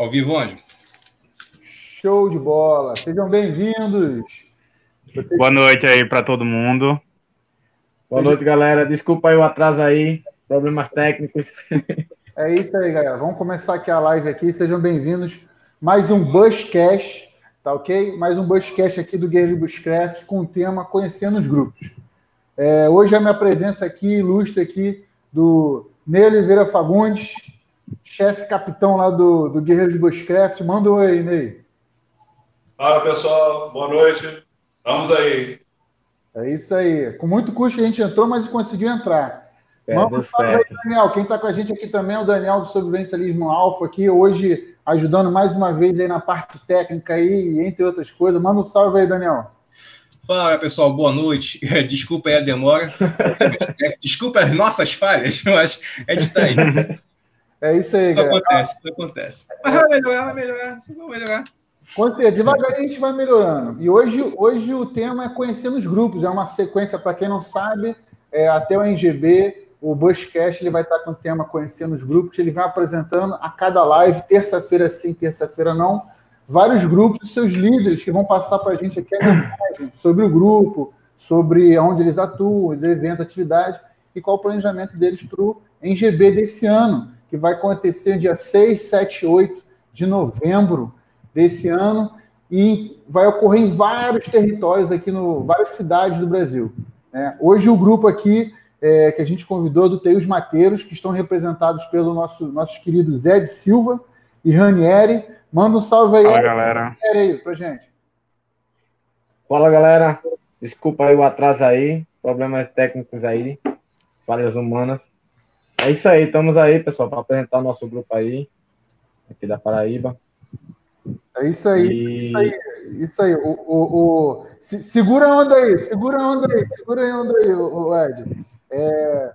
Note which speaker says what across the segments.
Speaker 1: Ao vivo onde?
Speaker 2: Show de bola. Sejam bem-vindos.
Speaker 3: Vocês... Boa noite aí para todo mundo.
Speaker 4: Boa noite, galera. Desculpa aí o atraso aí, problemas técnicos.
Speaker 2: É isso aí, galera. Vamos começar aqui a live aqui. Sejam bem-vindos. Mais um Bushcast, tá ok? Mais um Bushcast aqui do Guerreiro Bushcraft com o tema Conhecendo os Grupos. É, hoje a minha presença aqui, ilustre aqui, do Ney Oliveira Fagundes, chefe capitão lá do, do Guerreiros Bushcraft. Manda um oi, Ney.
Speaker 5: Fala, pessoal. Boa noite. Vamos aí.
Speaker 2: É isso aí. Com muito custo que a gente entrou, mas conseguiu entrar. É, Vamos falar aí, Daniel. Quem está com a gente aqui também é o Daniel do Sobrevivencialismo Alfa, aqui hoje ajudando mais uma vez aí na parte técnica aí, entre outras coisas. Manda um salve aí, Daniel.
Speaker 1: Fala, pessoal, boa noite. Desculpa aí a demora. Desculpa as nossas falhas, mas é de estar aí.
Speaker 2: É isso aí,
Speaker 1: Isso acontece, isso acontece. Mas vai melhorar, vai melhorar, vai melhorar.
Speaker 2: Com certeza, devagarinho a gente vai melhorando. E hoje, hoje o tema é conhecendo os grupos, é uma sequência, para quem não sabe, é, até o NGB, o Bushcast, ele vai estar com o tema Conhecendo os Grupos, ele vai apresentando a cada live, terça-feira sim, terça-feira não, vários grupos, seus líderes que vão passar para a gente aqui a mensagem sobre o grupo, sobre onde eles atuam, os eventos, atividades, e qual o planejamento deles para o NGB desse ano, que vai acontecer dia 6, 7 e 8 de novembro desse ano, e vai ocorrer em vários territórios aqui, no várias cidades do Brasil. Né? Hoje o grupo aqui é, que a gente convidou do Teus Mateiros, que estão representados pelo nosso nossos queridos Zé de Silva e Ranieri. Manda um salve aí,
Speaker 3: Fala, galera.
Speaker 2: aí pra gente.
Speaker 4: Fala, galera. Desculpa aí o atraso aí, problemas técnicos aí, falhas humanas. É isso aí, estamos aí, pessoal, para apresentar o nosso grupo aí, aqui da Paraíba.
Speaker 2: É isso aí, e... isso aí, isso aí. O, o, o... segura a onda aí, segura a onda aí, segura a onda aí, o, Ed. É,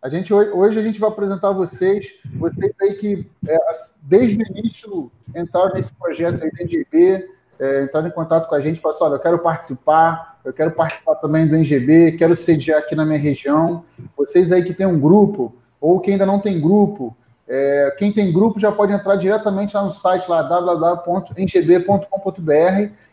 Speaker 2: a gente, hoje a gente vai apresentar vocês, vocês aí que é, desde o início entraram nesse projeto aí do NGB, é, entraram em contato com a gente falaram assim, olha, eu quero participar, eu quero participar também do NGB, quero sediar aqui na minha região. Vocês aí que tem um grupo, ou que ainda não tem grupo, é, quem tem grupo já pode entrar diretamente lá no site lá www.ngb.com.br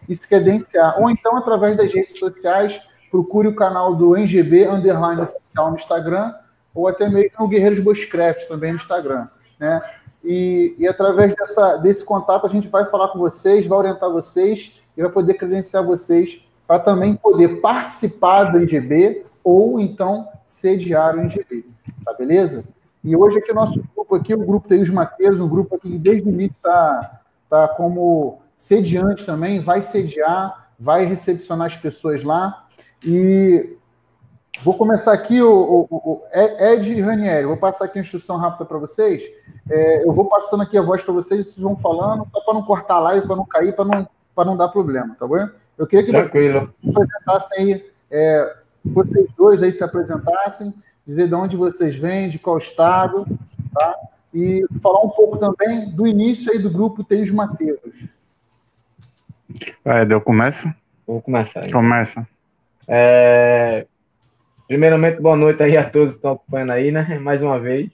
Speaker 2: e se credenciar. Ou então, através das redes sociais, procure o canal do NGB Underline Oficial no Instagram, ou até mesmo o Guerreiros Bushcraft também no Instagram. Né? E, e através dessa, desse contato a gente vai falar com vocês, vai orientar vocês e vai poder credenciar vocês para também poder participar do NGB ou então sediar o NGB. Tá beleza? E hoje aqui o nosso grupo aqui, o grupo Teus Mateiros, um grupo aqui que desde o início está tá como sediante também, vai sediar, vai recepcionar as pessoas lá. E vou começar aqui, o, o, o Ed Ranieri, vou passar aqui a instrução rápida para vocês. É, eu vou passando aqui a voz para vocês, vocês vão falando, só para não cortar a live, para não cair, para não, não dar problema, tá bom? Eu queria que
Speaker 4: Tranquilo.
Speaker 2: vocês apresentassem aí, é, vocês dois aí se apresentassem, dizer de onde vocês vêm, de qual estado, tá? E falar um pouco também do início aí do grupo Teios Mateiros.
Speaker 3: É, eu começo?
Speaker 4: Vou começar. Aí.
Speaker 3: Começa.
Speaker 4: É... Primeiramente, boa noite aí a todos que estão acompanhando aí, né? Mais uma vez.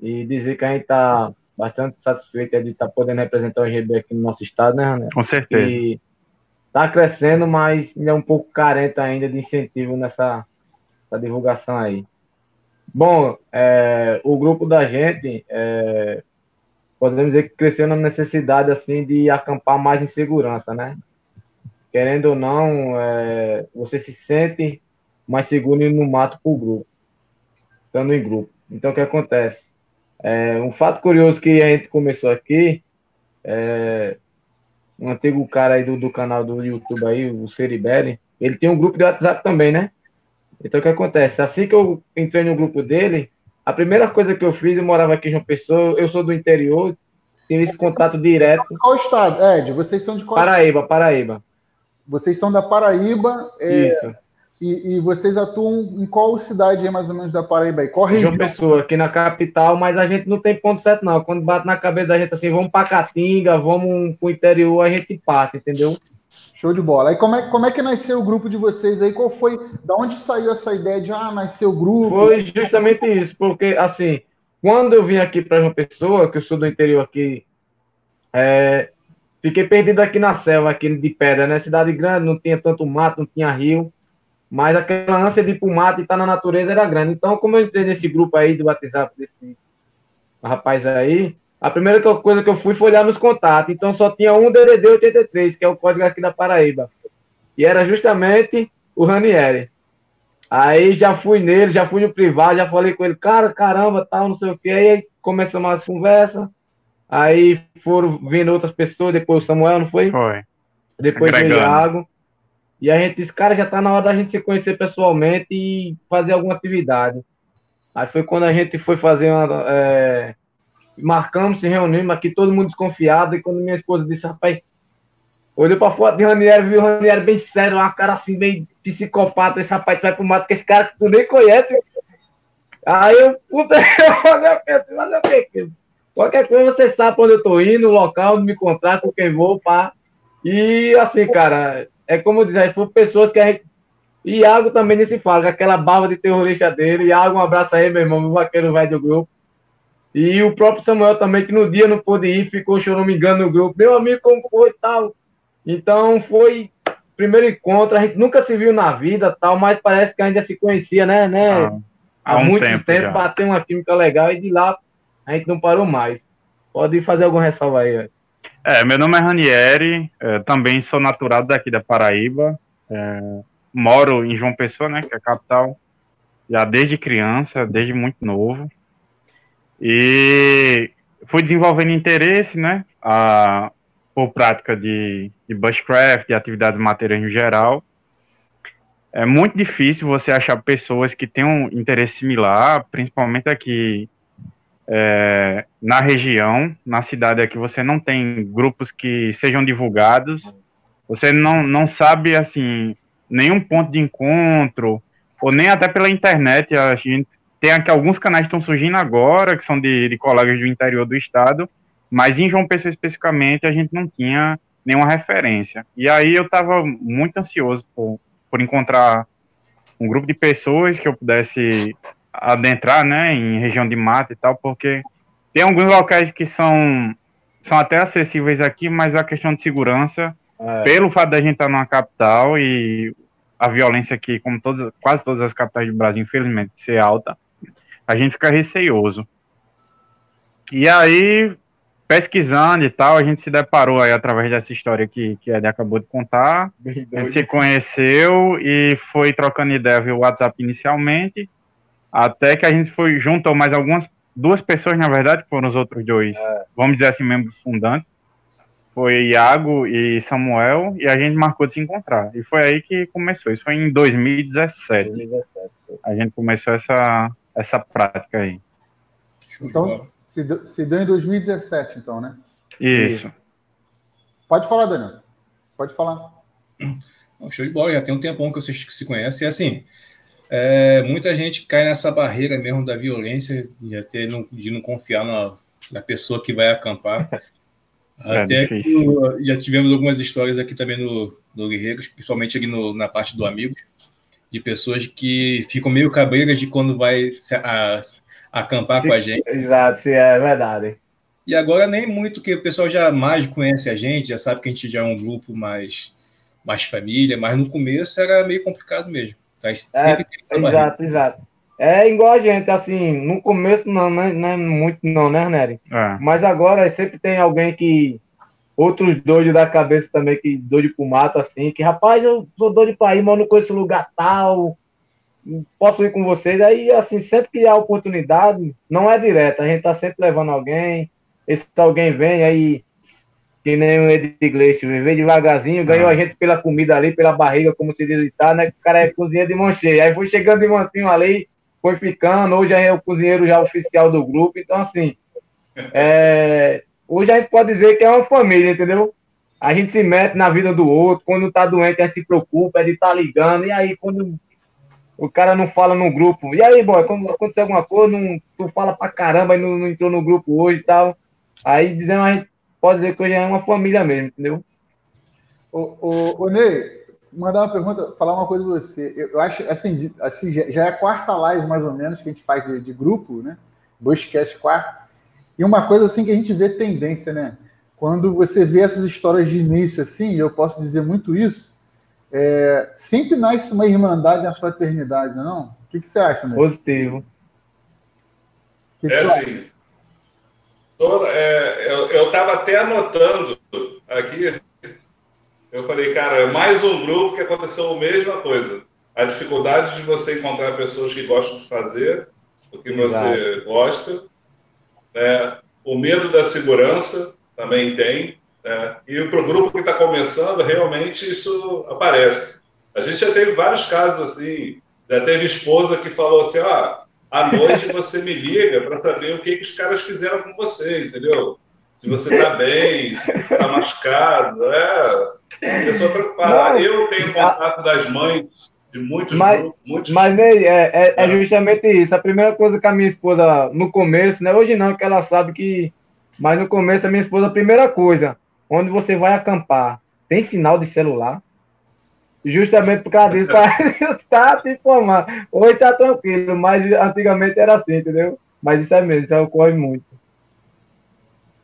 Speaker 4: E dizer que a gente está bastante satisfeito de estar tá podendo representar o GB aqui no nosso estado, né, René?
Speaker 3: Com certeza.
Speaker 4: E está crescendo, mas ainda é um pouco carente ainda de incentivo nessa, nessa divulgação aí. Bom, é, o grupo da gente, é, podemos dizer que cresceu na necessidade assim de acampar mais em segurança, né? Querendo ou não, é, você se sente mais seguro no mato o grupo, estando em grupo. Então, o que acontece? É, um fato curioso que a gente começou aqui, é, um antigo cara aí do, do canal do YouTube aí, o Seribeli, ele tem um grupo de WhatsApp também, né? Então, o que acontece? Assim que eu entrei no grupo dele, a primeira coisa que eu fiz, eu morava aqui em João Pessoa, eu sou do interior, tenho esse contato direto.
Speaker 2: Qual estado, Ed? Vocês são de qual
Speaker 4: Paraíba, estado? Paraíba.
Speaker 2: Vocês são da Paraíba.
Speaker 4: É, Isso.
Speaker 2: E, e, vocês atuam em qual cidade mais ou menos, da Paraíba? Aí? Qual região?
Speaker 4: João Pessoa, aqui na capital, mas a gente não tem ponto certo, não. Quando bate na cabeça da gente assim, vamos para Caatinga, vamos para o interior, a gente parte, entendeu?
Speaker 2: Show de bola. E como é, como é que nasceu o grupo de vocês aí? Qual foi, da onde saiu essa ideia de, ah, nasceu o grupo?
Speaker 4: Foi justamente isso, porque, assim, quando eu vim aqui para João Pessoa, que eu sou do interior aqui, É, fiquei perdido aqui na selva, aqui de pedra, né? Cidade grande, não tinha tanto mato, não tinha rio. Mas aquela ânsia de ir pro mato e estar tá na natureza era grande. Então, como eu entrei nesse grupo aí do WhatsApp desse rapaz aí, a primeira coisa que eu fui foi olhar nos contatos. Então, só tinha um DDD 83, que é o código aqui da Paraíba. E era justamente o Ranieri. Aí já fui nele, já fui no privado, já falei com ele, cara, caramba, tal, não sei o que. Aí começamos as conversas. Aí foram vindo outras pessoas, depois o Samuel, não foi?
Speaker 3: Foi.
Speaker 4: Depois o Iago. E a gente disse, cara, já tá na hora da gente se conhecer pessoalmente e fazer alguma atividade. Aí foi quando a gente foi fazer uma. É, marcamos, se reunimos aqui, todo mundo desconfiado. E quando minha esposa disse, rapaz, olhou pra foto de Ranieri, viu o Ranieri bem sério, uma cara assim, bem psicopata. Esse rapaz, tu vai pro mato com esse cara que tu nem conhece. Aí eu, puta, fazer o quê? Qualquer coisa você sabe onde eu tô indo, o local, me encontrar, com quem vou, pá. E assim, cara, é como dizer, foram pessoas que a gente. Iago também nem se fala, com aquela barba de terrorista dele. Iago, um abraço aí, meu irmão, meu vaqueiro vai do grupo. E o próprio Samuel também, que no dia não pôde ir, ficou, se eu não me engano, no grupo. Meu amigo, como foi tal? Então, foi primeiro encontro. A gente nunca se viu na vida, tal, mas parece que ainda se conhecia, né? né? Ah, há, há um muito tempo, tempo bateu uma química legal e de lá a gente não parou mais. Pode fazer alguma ressalva aí,
Speaker 3: é, meu nome é Ranieri, é, também sou natural daqui da Paraíba, é, moro em João Pessoa, né, que é a capital, já desde criança, desde muito novo, e fui desenvolvendo interesse, né, a, por prática de, de bushcraft, de atividades materiais em geral. É muito difícil você achar pessoas que tenham interesse similar, principalmente aqui é, na região, na cidade aqui, você não tem grupos que sejam divulgados, você não, não sabe, assim, nenhum ponto de encontro, ou nem até pela internet, a gente tem aqui alguns canais que estão surgindo agora, que são de, de colegas do interior do estado, mas em João Pessoa especificamente a gente não tinha nenhuma referência. E aí eu estava muito ansioso por, por encontrar um grupo de pessoas que eu pudesse adentrar, né, em região de mata e tal, porque tem alguns locais que são, são até acessíveis aqui, mas a questão de segurança, é. pelo fato da gente estar numa capital e a violência aqui, como todas, quase todas as capitais do Brasil, infelizmente, ser alta, a gente fica receioso. E aí, pesquisando e tal, a gente se deparou aí através dessa história que, que Ed acabou de contar. A gente se conheceu e foi trocando ideia via WhatsApp inicialmente. Até que a gente foi juntou mais algumas duas pessoas, na verdade, que foram os outros dois, é. vamos dizer assim, membros fundantes. Foi Iago e Samuel, e a gente marcou de se encontrar. E foi aí que começou. Isso foi em 2017. 2017. A gente começou essa, essa prática aí.
Speaker 2: Então, se deu, se deu em 2017, então, né?
Speaker 3: Isso.
Speaker 2: Pode falar, Daniel. Pode falar.
Speaker 1: Show de bola, já tem um tempão que vocês se conhecem. E assim, é, muita gente cai nessa barreira mesmo da violência, de, até não, de não confiar na, na pessoa que vai acampar. É até que, já tivemos algumas histórias aqui também no, no Guerreiros, principalmente aqui no, na parte do Amigos, de pessoas que ficam meio cabreiras de quando vai se, a, acampar sim, com a gente.
Speaker 4: Exato, sim, é verdade.
Speaker 1: E agora nem muito, que o pessoal já mais conhece a gente, já sabe que a gente já é um grupo mais, mais família, mas no começo era meio complicado mesmo.
Speaker 4: Tá sempre é, exato, exato. É igual a gente, assim, no começo não, não, é, não é muito não, né, Nery? É. Mas agora sempre tem alguém que. Outros doidos da cabeça também, que doido pro mato, assim, que, rapaz, eu sou doido pra ir, mas eu não conheço lugar tal, posso ir com vocês. Aí, assim, sempre que há oportunidade, não é direto, a gente tá sempre levando alguém, esse alguém vem, aí que nem o Ed Iglesias, veio devagarzinho, ganhou ah. a gente pela comida ali, pela barriga, como se diz, tá, né? O cara é cozinheiro de mão cheia. Aí foi chegando de mansinho ali, foi ficando, hoje é o cozinheiro já oficial do grupo, então assim, é, hoje a gente pode dizer que é uma família, entendeu? A gente se mete na vida do outro, quando tá doente a gente se preocupa, é de estar tá ligando, e aí quando o cara não fala no grupo, e aí, boy, quando aconteceu alguma coisa, não, tu fala pra caramba e não, não entrou no grupo hoje e tal, aí dizendo a gente pode dizer que hoje é uma família mesmo, entendeu?
Speaker 2: Ô, ô, ô Ney, mandar uma pergunta, falar uma coisa pra você. Eu, eu acho, assim, assim, já é a quarta live, mais ou menos, que a gente faz de, de grupo, né? Bushcast quarto. E uma coisa, assim, que a gente vê tendência, né? quando você vê essas histórias de início assim, eu posso dizer muito isso, é, sempre nasce uma irmandade, uma fraternidade, não é não? O que, que você acha, né?
Speaker 4: Positivo.
Speaker 5: Que é assim. Toda, é, eu estava até anotando aqui. Eu falei, cara, é mais um grupo que aconteceu a mesma coisa. A dificuldade de você encontrar pessoas que gostam de fazer o que você gosta. Né? O medo da segurança também tem. Né? E para o grupo que está começando, realmente isso aparece. A gente já teve vários casos assim. Já teve esposa que falou assim: ah, à noite você me liga para saber o que, que os caras fizeram com você, entendeu? Se você está bem, se você está machucado, é. Pessoa preocupada. Eu tenho contato das mães de muitos
Speaker 4: mas,
Speaker 5: grupos, muitos...
Speaker 4: Mas, Ney, é, é, é, justamente isso. A primeira coisa que a minha esposa, no começo, né? Hoje não, que ela sabe que. Mas no começo, a minha esposa, a primeira coisa, onde você vai acampar, tem sinal de celular? justamente por causa disso, para tá te informar. Hoje tá tranquilo, mas antigamente era assim, entendeu? Mas isso é mesmo, isso ocorre muito.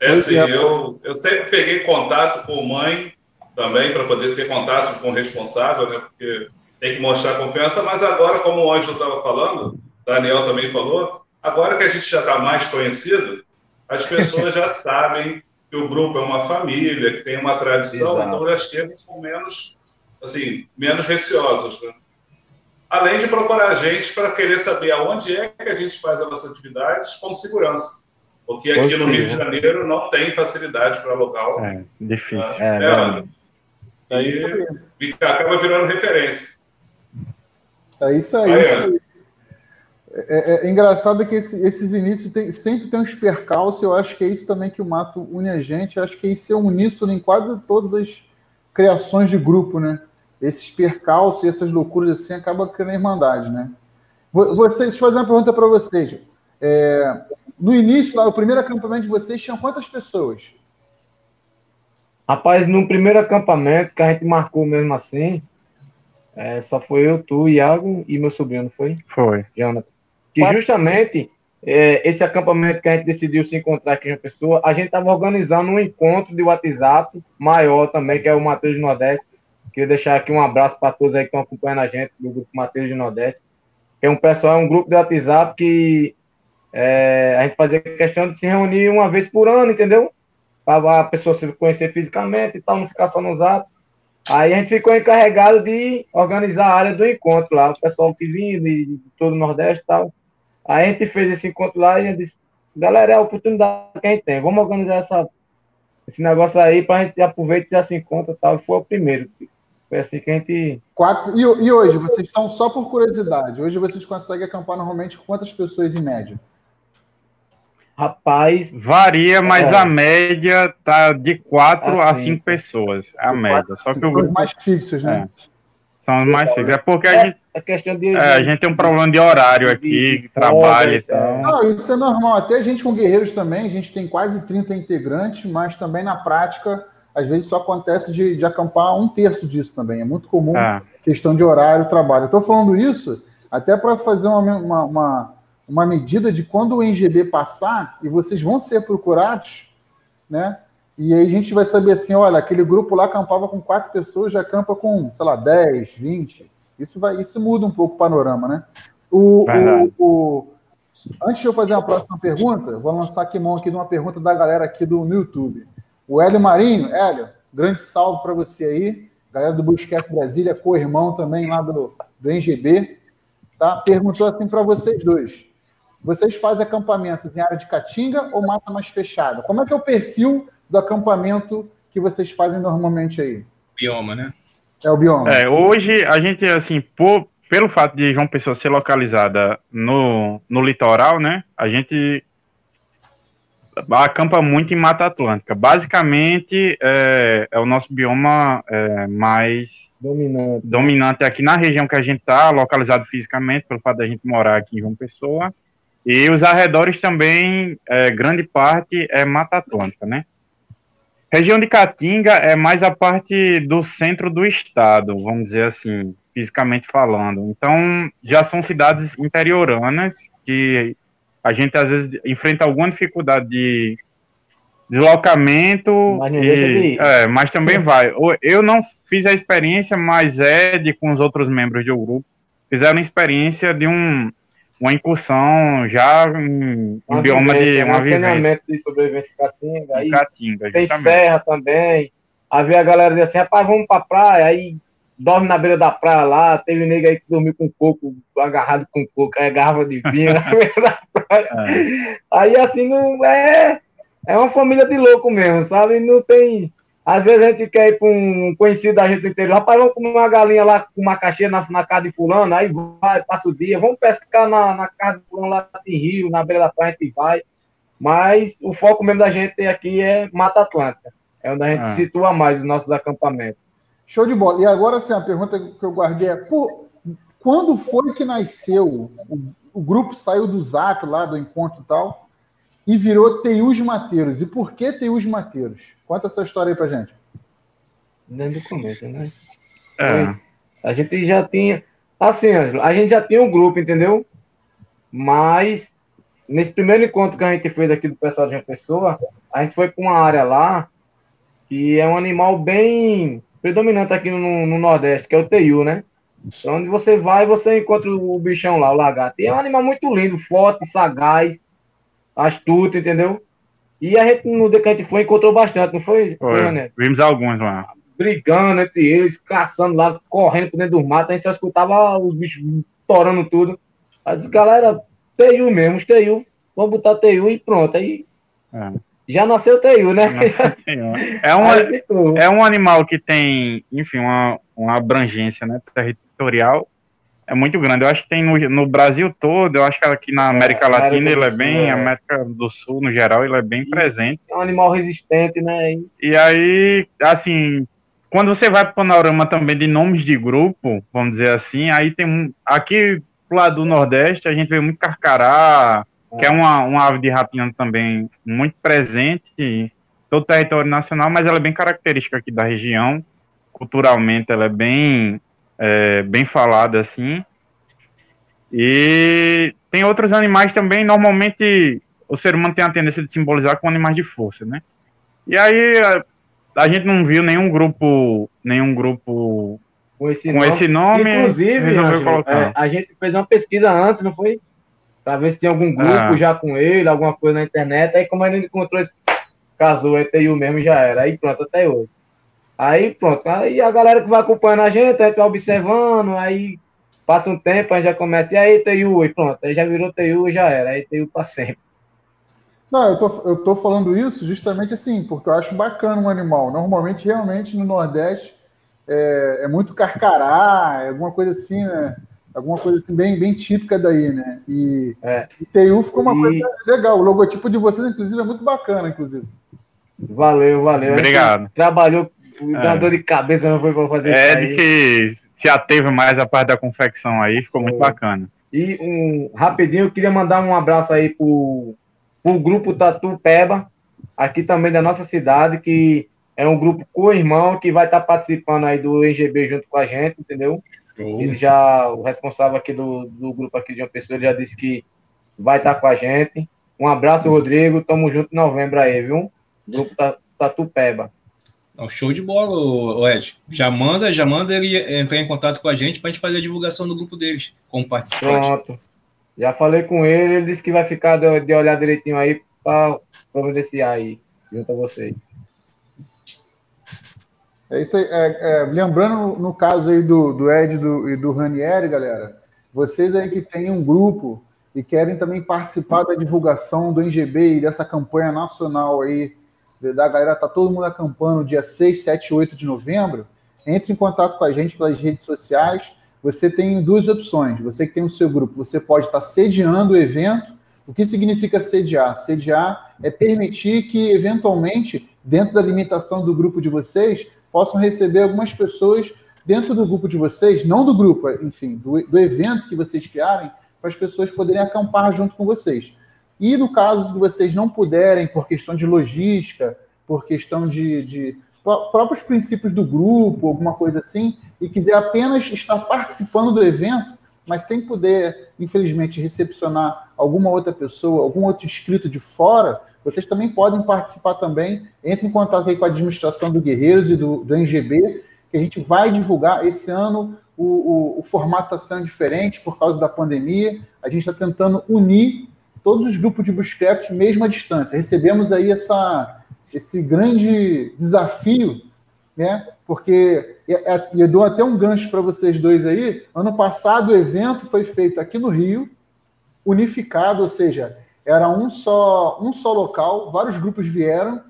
Speaker 5: É assim, eu, eu sempre peguei contato com mãe também, para poder ter contato com o responsável, né? Porque tem que mostrar confiança, mas agora, como o Ângelo estava falando, Daniel também falou, agora que a gente já está mais conhecido, as pessoas já sabem que o grupo é uma família, que tem uma tradição, Exato. então elas com menos assim, menos receosos, né? Além de procurar a gente para querer saber aonde é que a gente faz as nossas atividades com segurança. Porque aqui no Rio de Janeiro não tem facilidade para local.
Speaker 3: É, difícil.
Speaker 5: Né? É, é, e acaba virando referência.
Speaker 2: É isso aí. aí é, é, é, engraçado que esse, esses inícios tem, sempre tem uns percalços. Eu acho que é isso também que o mato une a gente. Eu acho que isso é uníssono em quase todas as criações de grupo, né? esses percalços e essas loucuras assim acabam criando irmandade, né? Vocês, deixa eu fazer uma pergunta para vocês. É, no início, lá no primeiro acampamento de vocês, tinham quantas pessoas?
Speaker 4: Rapaz, no primeiro acampamento que a gente marcou mesmo assim, é, só foi eu, tu, Iago e meu sobrinho, não foi?
Speaker 3: Foi.
Speaker 4: Jonathan. Que Quatro. justamente é, esse acampamento que a gente decidiu se encontrar aqui em Pessoa, a gente estava organizando um encontro de WhatsApp maior também, que é o Matheus Nordeste, Queria deixar aqui um abraço para todos aí que estão acompanhando a gente do Grupo Mateus de Nordeste. É um pessoal, é um grupo de WhatsApp que é, a gente fazia questão de se reunir uma vez por ano, entendeu? Para a pessoa se conhecer fisicamente e tal, não ficar só no zap. Aí a gente ficou encarregado de organizar a área do encontro lá, o pessoal que vinha de, de todo o Nordeste e tal. Aí a gente fez esse encontro lá e disse, galera, é a oportunidade que a gente tem, vamos organizar essa, esse negócio aí para a gente aproveitar e já se encontra e tal. E foi o primeiro. Foi assim que a gente.
Speaker 2: Quatro. E, e, hoje, vocês estão só por curiosidade. Hoje vocês conseguem acampar normalmente com quantas pessoas em média?
Speaker 3: Rapaz. Varia, mas é. a média tá de quatro assim, a cinco pessoas. A média. Só que o
Speaker 2: grupo... mais fixos, né?
Speaker 3: É. São os mais fixos. É porque a é, gente.
Speaker 4: A questão de,
Speaker 3: é, a gente tem um problema de horário aqui, de trabalho. Então...
Speaker 2: Não, isso é normal. Até a gente com guerreiros também, a gente tem quase 30 integrantes, mas também na prática às vezes só acontece de, de acampar um terço disso também. É muito comum ah. questão de horário, trabalho. Estou falando isso até para fazer uma, uma, uma, uma, medida de quando o NGB passar e vocês vão ser procurados, né? E aí a gente vai saber assim, olha, aquele grupo lá acampava com quatro pessoas, já acampa com, sei lá, 10, 20. Isso, vai, isso muda um pouco o panorama, né? O, o, o, antes de eu fazer a próxima pergunta, vou lançar aqui mão aqui de uma pergunta da galera aqui do, no YouTube. O Hélio Marinho, Hélio, grande salve para você aí. Galera do Busquets Brasília, co-irmão também lá do, do NGB, tá? Perguntou assim para vocês dois. Vocês fazem acampamentos em área de caatinga ou mata mais fechada? Como é que é o perfil do acampamento que vocês fazem normalmente aí?
Speaker 1: Bioma, né?
Speaker 2: É o bioma.
Speaker 3: É, hoje a gente, assim, por, pelo fato de João Pessoa ser localizada no, no litoral, né? A gente acampa muito em Mata Atlântica. Basicamente, é, é o nosso bioma é, mais
Speaker 4: dominante.
Speaker 3: dominante aqui na região que a gente está, localizado fisicamente, pelo fato da gente morar aqui em João Pessoa. E os arredores também, é, grande parte é Mata Atlântica, né? Região de Caatinga é mais a parte do centro do estado, vamos dizer assim, fisicamente falando. Então, já são cidades interioranas que a gente às vezes enfrenta alguma dificuldade de, deslocamento, mas, e, é, mas também vai. Eu não fiz a experiência, mas Ed com os outros membros do grupo fizeram experiência de um, uma incursão já em um bioma de uma vivência.
Speaker 4: de sobrevivência Caatinga. Aí
Speaker 3: Caatinga,
Speaker 4: tem serra também. Aí a galera diz assim, rapaz, vamos pra praia. Aí dorme na beira da praia lá. Teve nego aí que dormiu com coco, agarrado com coco, é garrafa de vinho na beira da praia. É. Aí assim, não é. É uma família de louco mesmo, sabe? Não tem. Às vezes a gente quer ir para um conhecido da gente do interior, rapaz, vamos comer uma galinha lá com uma caixinha na, na casa de fulano, aí vai, passa o dia, vamos pescar na, na casa de fulano lá em Rio, na beira da praia, a gente vai. Mas o foco mesmo da gente aqui é Mata Atlântica. É onde a gente ah. situa mais os nossos acampamentos.
Speaker 2: Show de bola. E agora, assim, a pergunta que eu guardei é: por, quando foi que nasceu? O, o grupo saiu do Zap lá, do encontro e tal, e virou Teius Mateiros. E por que Teius Mateiros? Conta essa história aí pra gente.
Speaker 4: Desde o começo, né? É. A gente já tinha. Assim, a gente já tinha um grupo, entendeu? Mas nesse primeiro encontro que a gente fez aqui do pessoal de uma pessoa, a gente foi para uma área lá que é um animal bem predominante aqui no, no Nordeste, que é o teiu, né? Então, onde você vai, você encontra o bichão lá, o lagarto. E é um animal muito lindo, forte, sagaz, astuto, entendeu? E a gente, no dia que a gente foi, encontrou bastante, não foi,
Speaker 3: foi né? Vimos alguns lá.
Speaker 4: Brigando entre eles, caçando lá, correndo por dentro do mato, a gente só escutava os bichos torando tudo. Aí disse, galera, TU mesmo, TU, vamos botar TU e pronto. Aí é. já nasceu TU, né?
Speaker 3: É, um, é um animal que tem, enfim, uma, uma abrangência né, territorial é muito grande. Eu acho que tem no, no Brasil todo, eu acho que aqui na América é, Latina ele é bem, é. América do Sul no geral, ele é bem e presente.
Speaker 4: É um animal resistente, né?
Speaker 3: E aí, assim, quando você vai para o panorama também de nomes de grupo, vamos dizer assim, aí tem um, aqui pro lado do Nordeste a gente vê muito carcará, é. que é uma, uma ave de rapina também muito presente em todo o território nacional, mas ela é bem característica aqui da região. Culturalmente ela é bem é, bem falada assim. E tem outros animais também, normalmente o ser humano tem a tendência de simbolizar com animais de força, né? E aí a, a gente não viu nenhum grupo, nenhum grupo
Speaker 4: com esse com nome. Esse nome Inclusive, é, a gente fez uma pesquisa antes, não foi? Para ver se tem algum grupo ah. já com ele, alguma coisa na internet. Aí, como a gente encontrou, casou, é TU mesmo já era. Aí pronto, até hoje. Aí pronto, aí a galera que vai acompanhando a gente, aí tá observando, aí passa um tempo, aí já começa, e aí TU, e pronto, aí já virou TU e já era, aí TU para sempre.
Speaker 2: Não, eu tô, eu tô falando isso justamente assim, porque eu acho bacana um animal. Normalmente, realmente, no Nordeste, é, é muito carcará, é alguma coisa assim, né? Alguma coisa assim, bem, bem típica daí, né? E, é. e TU ficou uma e... coisa legal. O logotipo de vocês, inclusive, é muito bacana, inclusive.
Speaker 4: Valeu, valeu.
Speaker 3: Obrigado.
Speaker 4: Trabalhou Dá é. dor de cabeça, não foi pra fazer
Speaker 3: É de que se ateve mais a parte da confecção aí, ficou muito bacana.
Speaker 4: E um rapidinho, eu queria mandar um abraço aí pro, pro grupo Tatu Peba, aqui também da nossa cidade, que é um grupo co-irmão que vai estar tá participando aí do NGB junto com a gente, entendeu? Ele já, o responsável aqui do, do grupo aqui de uma pessoa, já disse que vai estar tá com a gente. Um abraço, Rodrigo. Tamo junto em novembro aí, viu? Grupo Tatu Peba.
Speaker 1: Não, show de bola, Ed. Já manda, já manda ele entrar em contato com a gente para a gente fazer a divulgação do grupo deles como participante. Pronto.
Speaker 4: Já falei com ele, ele disse que vai ficar de, de olhar direitinho aí para providenciar aí, junto a vocês.
Speaker 2: É isso aí. É, é, lembrando no caso aí do, do Ed do, e do Ranieri, galera, vocês aí que têm um grupo e querem também participar da divulgação do NGB e dessa campanha nacional aí da galera, tá todo mundo acampando dia 6, 7 8 de novembro, entre em contato com a gente pelas redes sociais. Você tem duas opções. Você que tem o seu grupo, você pode estar sediando o evento. O que significa sediar? Sediar é permitir que, eventualmente, dentro da limitação do grupo de vocês, possam receber algumas pessoas dentro do grupo de vocês, não do grupo, enfim, do, do evento que vocês criarem, para as pessoas poderem acampar junto com vocês. E no caso de vocês não puderem, por questão de logística, por questão de, de próprios princípios do grupo, alguma coisa assim, e quiser apenas estar participando do evento, mas sem poder, infelizmente, recepcionar alguma outra pessoa, algum outro inscrito de fora, vocês também podem participar também. Entre em contato aí com a administração do Guerreiros e do, do NGB, que a gente vai divulgar. Esse ano o, o, o formato está sendo diferente por causa da pandemia. A gente está tentando unir todos os grupos de Bushcraft mesmo à distância. Recebemos aí essa, esse grande desafio, né? Porque eu dou até um gancho para vocês dois aí. Ano passado o evento foi feito aqui no Rio, unificado, ou seja, era um só, um só local, vários grupos vieram,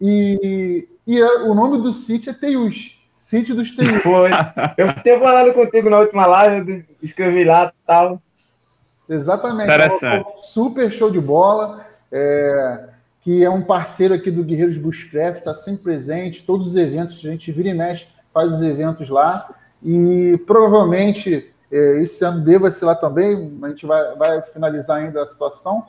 Speaker 2: e, e o nome do sítio é Teius, Sítio dos Teius.
Speaker 4: Foi. Eu tinha falado contigo na última live, escrevi lá e tal.
Speaker 2: Exatamente. Interessante. Super show de bola. É, que é um parceiro aqui do Guerreiros Bushcraft, está sempre presente, todos os eventos, a gente vira e mexe, faz os eventos lá, e provavelmente é, esse ano deva ser lá também, a gente vai, vai finalizar ainda a situação,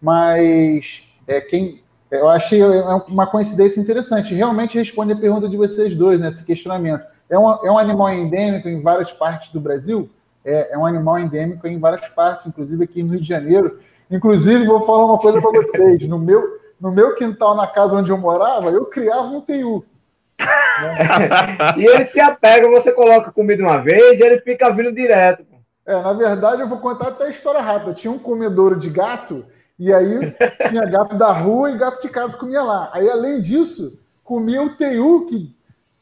Speaker 2: mas é, quem eu achei é uma coincidência interessante. Realmente responde a pergunta de vocês dois, nesse né, questionamento. É um, é um animal endêmico em várias partes do Brasil? É, é um animal endêmico em várias partes, inclusive aqui no Rio de Janeiro. Inclusive, vou falar uma coisa para vocês. No meu, no meu quintal, na casa onde eu morava, eu criava um TU.
Speaker 4: e ele se apega, você coloca comida uma vez e ele fica vindo direto.
Speaker 2: É, na verdade, eu vou contar até a história rápida. Tinha um comedouro de gato e aí tinha gato da rua e gato de casa comia lá. Aí, além disso, comia o teiu, que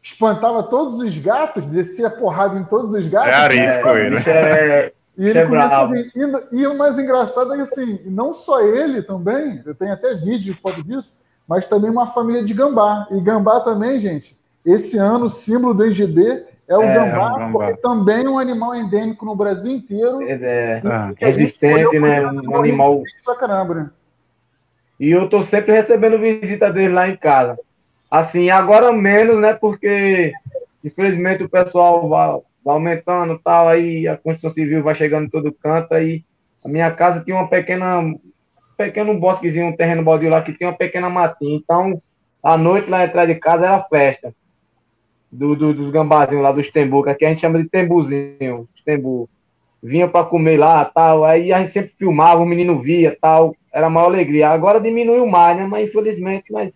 Speaker 2: espantava todos os gatos, descia porrada em todos os gatos. É
Speaker 3: arisco,
Speaker 2: é,
Speaker 3: né?
Speaker 2: É, e ele é comia e, e, o mais engraçado é que, assim, não só ele também, eu tenho até vídeo e foto disso, mas também uma família de gambá. E gambá também, gente, esse ano o símbolo do IGB é o é, gambá, gambá, porque também é um animal endêmico no Brasil inteiro.
Speaker 4: É, é resistente, né? Um animal.
Speaker 2: Pra caramba, né?
Speaker 4: E eu tô sempre recebendo visita dele lá em casa. Assim, agora menos, né? Porque infelizmente o pessoal vai, vai aumentando tal, aí a Constituição Civil vai chegando em todo canto, aí a minha casa tinha uma pequena, um pequeno bosquezinho, um terreno baldio lá que tinha uma pequena matinha. Então, à noite lá atrás de casa era festa do, do, dos gambazinhos lá dos tembu, que aqui a gente chama de tembuzinho, tembu. Vinha para comer lá, tal, aí a gente sempre filmava, o menino via, tal, era a maior alegria. Agora diminuiu mais, né, mas infelizmente, mas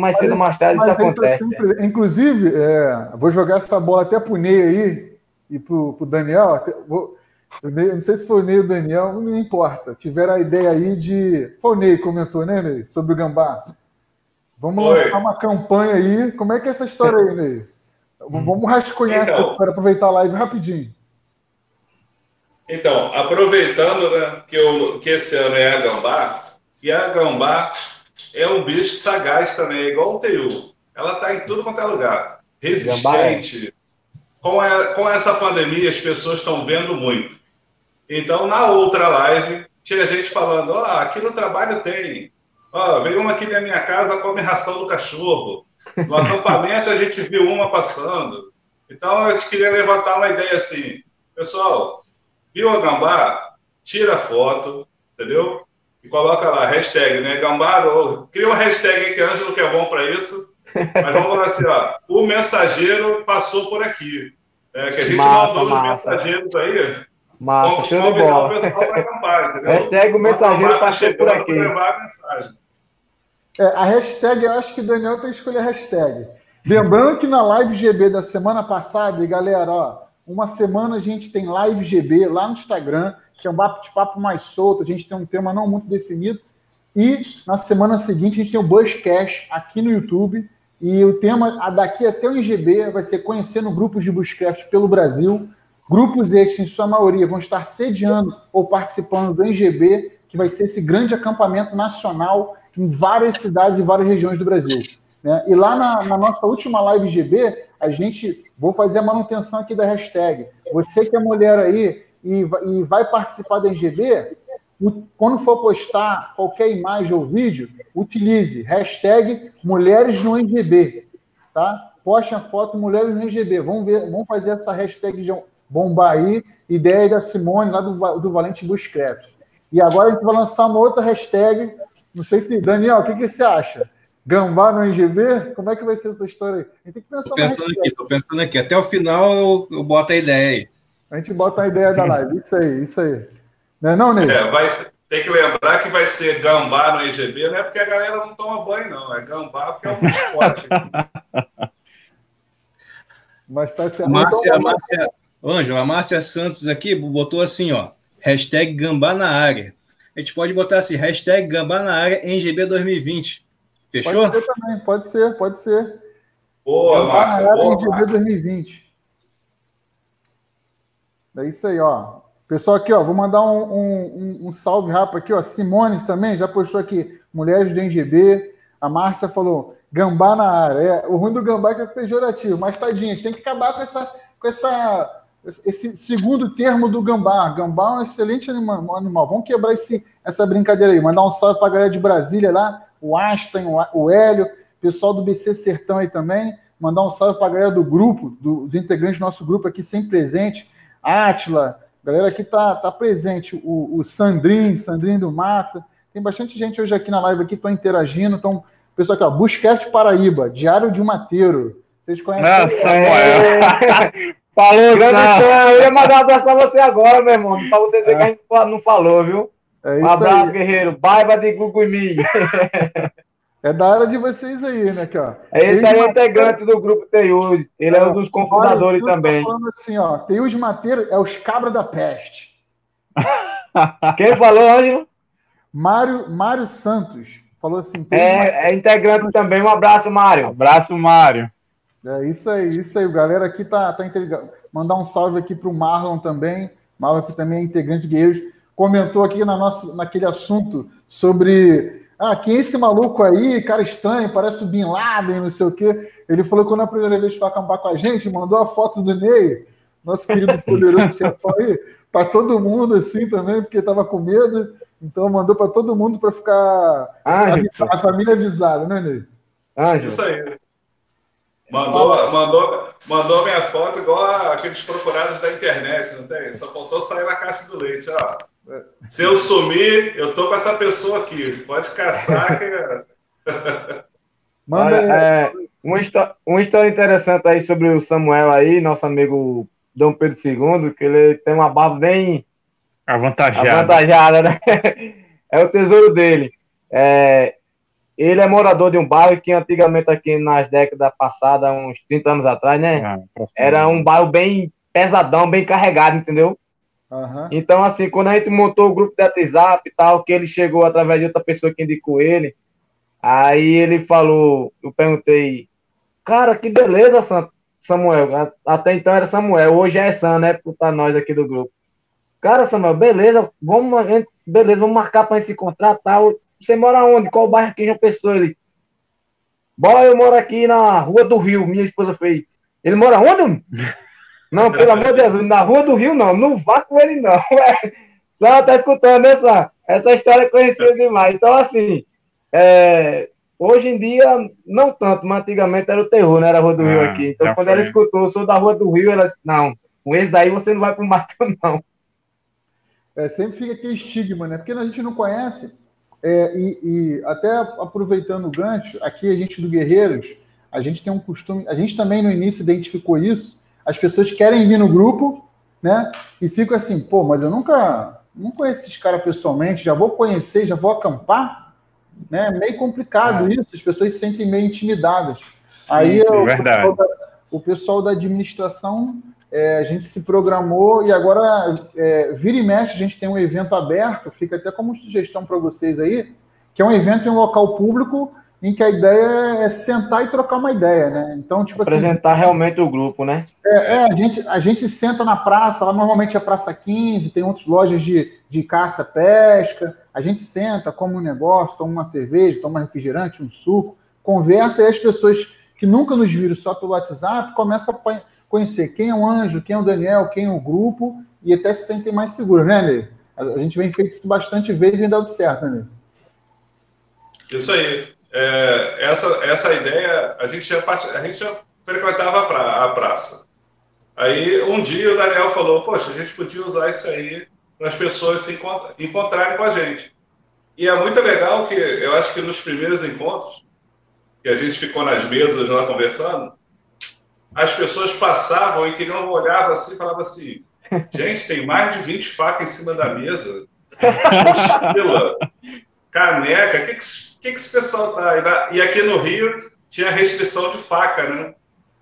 Speaker 4: mais cedo ou mais tarde isso tá acontece.
Speaker 2: sempre... Inclusive, é, vou jogar essa bola até pro Ney aí e pro, pro Daniel, até, vou... Ney, não sei se foi o Ney ou o Daniel, não importa. Tiveram a ideia aí de. Foi o Ney comentou, né, Ney? Sobre o gambá. Vamos Oi. lançar uma campanha aí. Como é que é essa história aí, Ney? Hum. Vamos rascunhar então, para aproveitar a live rapidinho.
Speaker 5: Então, aproveitando né, que, eu, que esse ano é a gambá, e a gambá é um bicho sagaz também, é igual o teiu. Ela está em tudo quanto é lugar. Resistente. Com, a, com essa pandemia, as pessoas estão vendo muito. Então, na outra live, tinha gente falando: ó, oh, aqui no trabalho tem Ó, veio uma aqui na minha casa, come ração do cachorro. No acampamento a gente viu uma passando. Então eu te queria levantar uma ideia assim, pessoal, viu a gambá? Tira a foto, entendeu? E coloca lá, hashtag, né? Gambá, ou, cria uma hashtag aí que Ângelo que é bom para isso. Mas vamos falar assim, ó, o mensageiro passou por aqui. É, que a gente massa, mandou massa. os mensageiros aí.
Speaker 4: Massa, show de bola. Hashtag o mensageiro passou por aqui. Levar a mensagem.
Speaker 2: É, a hashtag, eu acho que o Daniel tem que escolher a hashtag. Lembrando que na live GB da semana passada, e galera, ó, uma semana a gente tem live GB lá no Instagram, que é um bate-papo mais solto, a gente tem um tema não muito definido. E na semana seguinte a gente tem o Bushcast aqui no YouTube. E o tema daqui até o IGB vai ser conhecendo grupos de Bushcraft pelo Brasil. Grupos estes, em sua maioria, vão estar sediando ou participando do IGB, que vai ser esse grande acampamento nacional em várias cidades e várias regiões do Brasil. Né? E lá na, na, nossa última live GB, a gente vou fazer a manutenção aqui da hashtag. Você que é mulher aí e, e vai participar da NGB, quando for postar qualquer imagem ou vídeo, utilize hashtag Mulheres no NGB. Tá? Poste a foto Mulheres no NGB. Vamos, ver, vamos fazer essa hashtag de bombar aí. Ideia da Simone, lá do, do Valente Bushcraft. E agora a gente vai lançar uma outra hashtag. Não sei se. Daniel, o que, que você acha? Gambá no NGB? Como é que vai ser essa história aí? A gente tem que
Speaker 1: pensar tô pensando aqui, tô pensando aqui. Até o final eu, eu boto a ideia aí.
Speaker 2: A gente bota a ideia da live. Isso aí, isso aí. Não é não, Ney?
Speaker 5: É, vai ser, tem que lembrar que vai ser gambá no IGB, não é porque a galera não toma banho, não. É gambá porque é um esporte.
Speaker 2: Mas tá certo.
Speaker 1: Márcia,
Speaker 2: Então,
Speaker 1: Márcia, Ângelo, a Márcia Santos aqui botou assim, ó, hashtag gambá na área. A gente pode botar assim, hashtag gambá na área em GB 2020. Fechou?
Speaker 2: Pode ser também, pode ser, pode ser.
Speaker 5: Boa, Márcia. Boa,
Speaker 2: GB 2020. É isso aí, ó. Pessoal aqui, ó, vou mandar um, um, um- salve rápido aqui, ó. Simone também já postou aqui, Mulheres do NGB. A Márcia falou, gambá na área. É, o ruim do gambá é que é pejorativo, mas tadinho, a gente tem que acabar com essa, com essa, esse segundo termo do gambá. Gambá é um excelente anima- animal. Vamos quebrar esse, essa brincadeira aí. Mandar um salve pra galera de Brasília lá, o Aston, o A- o Hélio, pessoal do BC Sertão aí também. Mandar um salve pra galera do grupo, dos integrantes do nosso grupo aqui sempre presente. Átila, galera aqui tá, tá presente. O, o Sandrinho, Sandrinho do Mata. Tem bastante gente hoje aqui na live aqui, estão interagindo. Então, pessoal aqui, ó, Busquete Paraíba, Diário de um Mateiro. Vocês conhecem?
Speaker 3: Ah, Samuel. Falou,
Speaker 4: Grande
Speaker 3: Sam.
Speaker 4: Sam, eu ia mandar um abraço pra você agora, meu irmão. Pra você dizer que a gente não falou, viu?
Speaker 2: É
Speaker 4: Um
Speaker 2: isso
Speaker 4: abraço,
Speaker 2: aí.
Speaker 4: guerreiro. Baiba de Gugu em mim.
Speaker 2: É da área de vocês aí, né, aqui, ó.
Speaker 4: Esse aí é integrante do grupo Teius. Ele é um dos cofundadores também.
Speaker 2: Tá falando assim, ó, Teus Mateiro é os cabra da peste.
Speaker 4: Quem falou, Ângelo?
Speaker 2: Mário, Mário Santos falou assim, Teus
Speaker 4: É, é integrante também. Um abraço, Mário.
Speaker 3: Abraço, Mário.
Speaker 2: É isso aí, isso aí. O galera aqui tá, tá integrando. Mandar um salve aqui para o Marlon também. Marlon que também é integrante de Guerreiros. Comentou aqui na nossa, naquele assunto sobre. Ah, quem é esse maluco aí? Cara estranho, parece o Bin Laden, não sei o quê. Ele falou que quando a primeira vez foi acampar com a gente, mandou a foto do Ney, nosso querido poderoso chefão aí, para todo mundo assim também, porque estava com medo. Então mandou para todo mundo para ficar
Speaker 4: Ângelo.
Speaker 2: a família avisada, né, Ney?
Speaker 4: Ângelo.
Speaker 5: Isso aí. Mandou, mandou, mandou minha foto igual a- aqueles procurados da internet, não tem? Só faltou sair na caixa do leite, ó. Se eu sumir, eu tô com essa pessoa aqui. Pode caçar que.
Speaker 2: Manda
Speaker 4: Olha,
Speaker 2: aí.
Speaker 4: é, uma, histó- uma história interessante aí sobre o Samuel aí, nosso amigo Dom Pedro II, que ele tem uma barba bem
Speaker 3: Avantajado.
Speaker 4: avantajada, né? É o tesouro dele. É, ele é morador de um bairro que antigamente aqui nas décadas passadas, uns 30 anos atrás, né?
Speaker 3: Ah.
Speaker 4: Era um bairro bem pesadão, bem carregado, entendeu?
Speaker 2: Aham.
Speaker 4: Então, assim, quando a gente montou o grupo de WhatsApp e tal, que ele chegou através de outra pessoa que indicou ele, aí ele falou, eu perguntei, cara, que beleza, Sam- Samuel. Até então era Samuel, hoje é Sam, né? Pra nós aqui do grupo. Cara, Samuel, beleza, vamos, gente- beleza, vamos marcar pra gente se encontrar tal. Você mora onde? Qual bairro aqui em João Pessoa? Ele, bora, eu moro aqui na Rua do Rio, minha esposa fez. Ele mora onde? Não, pelo amor de Deus, na Rua do Rio não, não vá com ele não. Só tá escutando essa, essa história é conhecida demais. Então, assim, é, hoje em dia, não tanto, mas antigamente era o terror, né? Era a Rua do Rio
Speaker 3: Ah,
Speaker 4: aqui. Então, quando
Speaker 3: foi.
Speaker 4: ela escutou, eu sou da Rua do Rio, ela disse, não, com esse daí você não vai pro mato, não.
Speaker 2: É, sempre fica aquele estigma, né? Porque a gente não conhece. é, e, e até aproveitando o gancho, aqui a gente do Guerreiros, a gente tem um costume, a gente também no início identificou isso. As pessoas querem vir no grupo, né? E ficam assim, pô, mas eu nunca, não conheço esses caras pessoalmente, já vou conhecer, já vou acampar, né? É meio complicado isso, as pessoas se sentem meio intimidadas. Aí
Speaker 3: sim,
Speaker 2: o,
Speaker 3: verdade.
Speaker 2: pessoal da, o pessoal da administração é, a gente se programou e agora, é, vira e mexe, a gente tem um evento aberto, fica até como sugestão para vocês aí, que é um evento em um local público em que a ideia é sentar e trocar uma ideia, né? Então, tipo assim,
Speaker 4: Apresentar realmente o grupo, né?
Speaker 2: é, é, a, gente, a gente senta na praça, lá normalmente é Praça 15, tem outras lojas de, de caça, pesca. A gente senta, come um negócio, toma uma cerveja, toma um refrigerante, um suco, conversa e as pessoas que nunca nos viram só pelo WhatsApp começam a conhecer quem é o Anjo, quem é o Daniel, quem é o grupo e até se sentem mais seguros, né, Ney? A gente vem feito isso bastante vezes e vem dado certo, né, Ney?
Speaker 5: Isso aí. É, essa, essa ideia, a gente já, a gente já frequentava a, pra- a praça. Aí, um dia, o Daniel falou: Poxa, a gente podia usar isso aí para as pessoas se encont- encontrarem com a gente. E é muito legal que eu acho que nos primeiros encontros, que a gente ficou nas mesas lá conversando, as pessoas passavam e queriam olhar assim e falavam assim: Gente, tem mais de 20 facas em cima da mesa. Mochila, caneca, o que, que, que, que esse pessoal tá? E aqui no Rio tinha restrição de faca, né?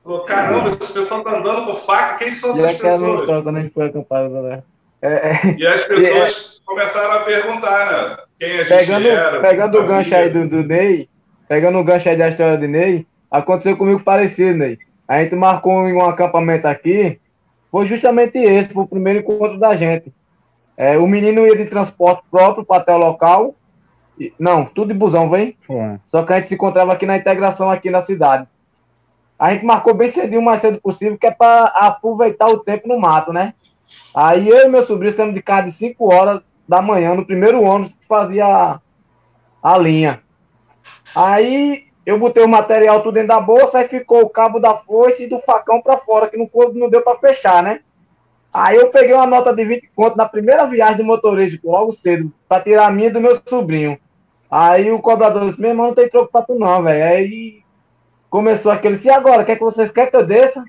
Speaker 5: Falou, caramba, esse pessoal tá andando com faca, quem são essas pessoas? Quando a gente foi acampado, né? É, é, e as pessoas é, começaram a perguntar, né? Quem a gente
Speaker 4: pegando,
Speaker 5: era.
Speaker 4: Pegando o gancho aí do, do Ney, pegando o gancho aí da história do Ney, aconteceu comigo parecido, Ney. A gente marcou um acampamento aqui, foi justamente esse, foi o primeiro encontro da gente. É, o menino ia de transporte próprio para até o local. Não, tudo de busão, vem? Foi. Só que a gente se encontrava aqui na integração, aqui na cidade. A gente marcou bem cedinho, o mais cedo possível, que é para aproveitar o tempo no mato, né? Aí eu e meu sobrinho saímos de casa de 5 horas da manhã, no primeiro ônibus que fazia a, a linha. Aí eu botei o material tudo dentro da bolsa, e ficou o cabo da foice e do facão para fora, que não, não deu para fechar, né? Aí eu peguei uma nota de 20 conto na primeira viagem do motorista, logo cedo, para tirar a minha do meu sobrinho. Aí o cobrador disse, meu irmão, não tem troco pra tu não, velho. Aí começou aquele, e agora, quer que vocês querem que eu desça?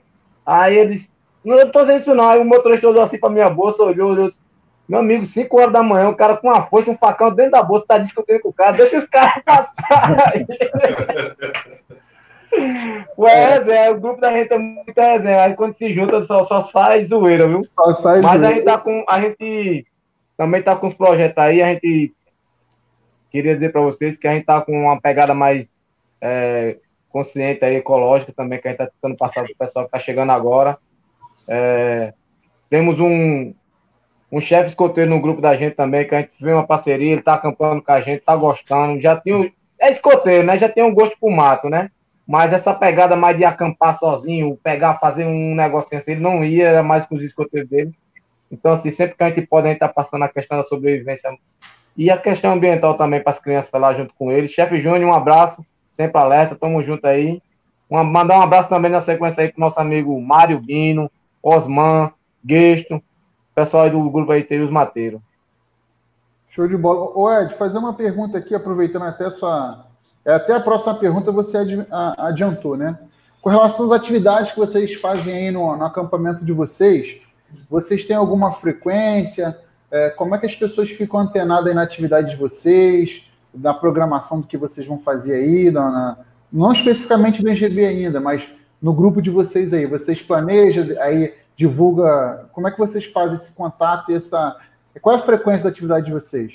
Speaker 4: Aí ele disse, não, eu tô fazendo isso não. Aí o motorista olhou assim pra minha bolsa, olhou, olhou assim, meu amigo, 5 horas da manhã, o cara com uma foice, um facão dentro da bolsa, tá discutindo com o cara, deixa os caras passarem. Ué, é, o grupo da gente é muito resenha. Aí quando se junta, só, só faz zoeira, viu? Só sai Mas zoeira. a gente tá com. A gente também tá com os projetos aí, a gente queria dizer para vocês que a gente tá com uma pegada mais é, consciente aí, ecológica também, que a gente tá tentando passar pro pessoal que tá chegando agora. É, temos um, um chefe escoteiro no grupo da gente também, que a gente vê uma parceria, ele tá acampando com a gente, tá gostando, já tem um, é escoteiro, né? Já tem um gosto pro mato, né? Mas essa pegada mais de acampar sozinho, pegar, fazer um negocinho assim, ele não ia, era mais com os escoteiros dele. Então, assim, sempre que a gente pode, a gente tá passando a questão da sobrevivência e a questão ambiental também para as crianças lá junto com ele. Chefe Júnior, um abraço, sempre alerta, tamo junto aí. Uma, mandar um abraço também na sequência aí pro nosso amigo Mário Bino, Osman, Guesto, pessoal aí do grupo aí, Teus Mateiro.
Speaker 2: Show de bola. Ô Ed, fazer uma pergunta aqui, aproveitando até sua. É, até a próxima pergunta você adiantou, né? Com relação às atividades que vocês fazem aí no, no acampamento de vocês, vocês têm alguma frequência? É, como é que as pessoas ficam antenadas na atividade de vocês, da programação do que vocês vão fazer aí, na, não especificamente do NGB ainda, mas no grupo de vocês aí? Vocês planejam aí divulga? Como é que vocês fazem esse contato e essa. Qual é a frequência da atividade de vocês?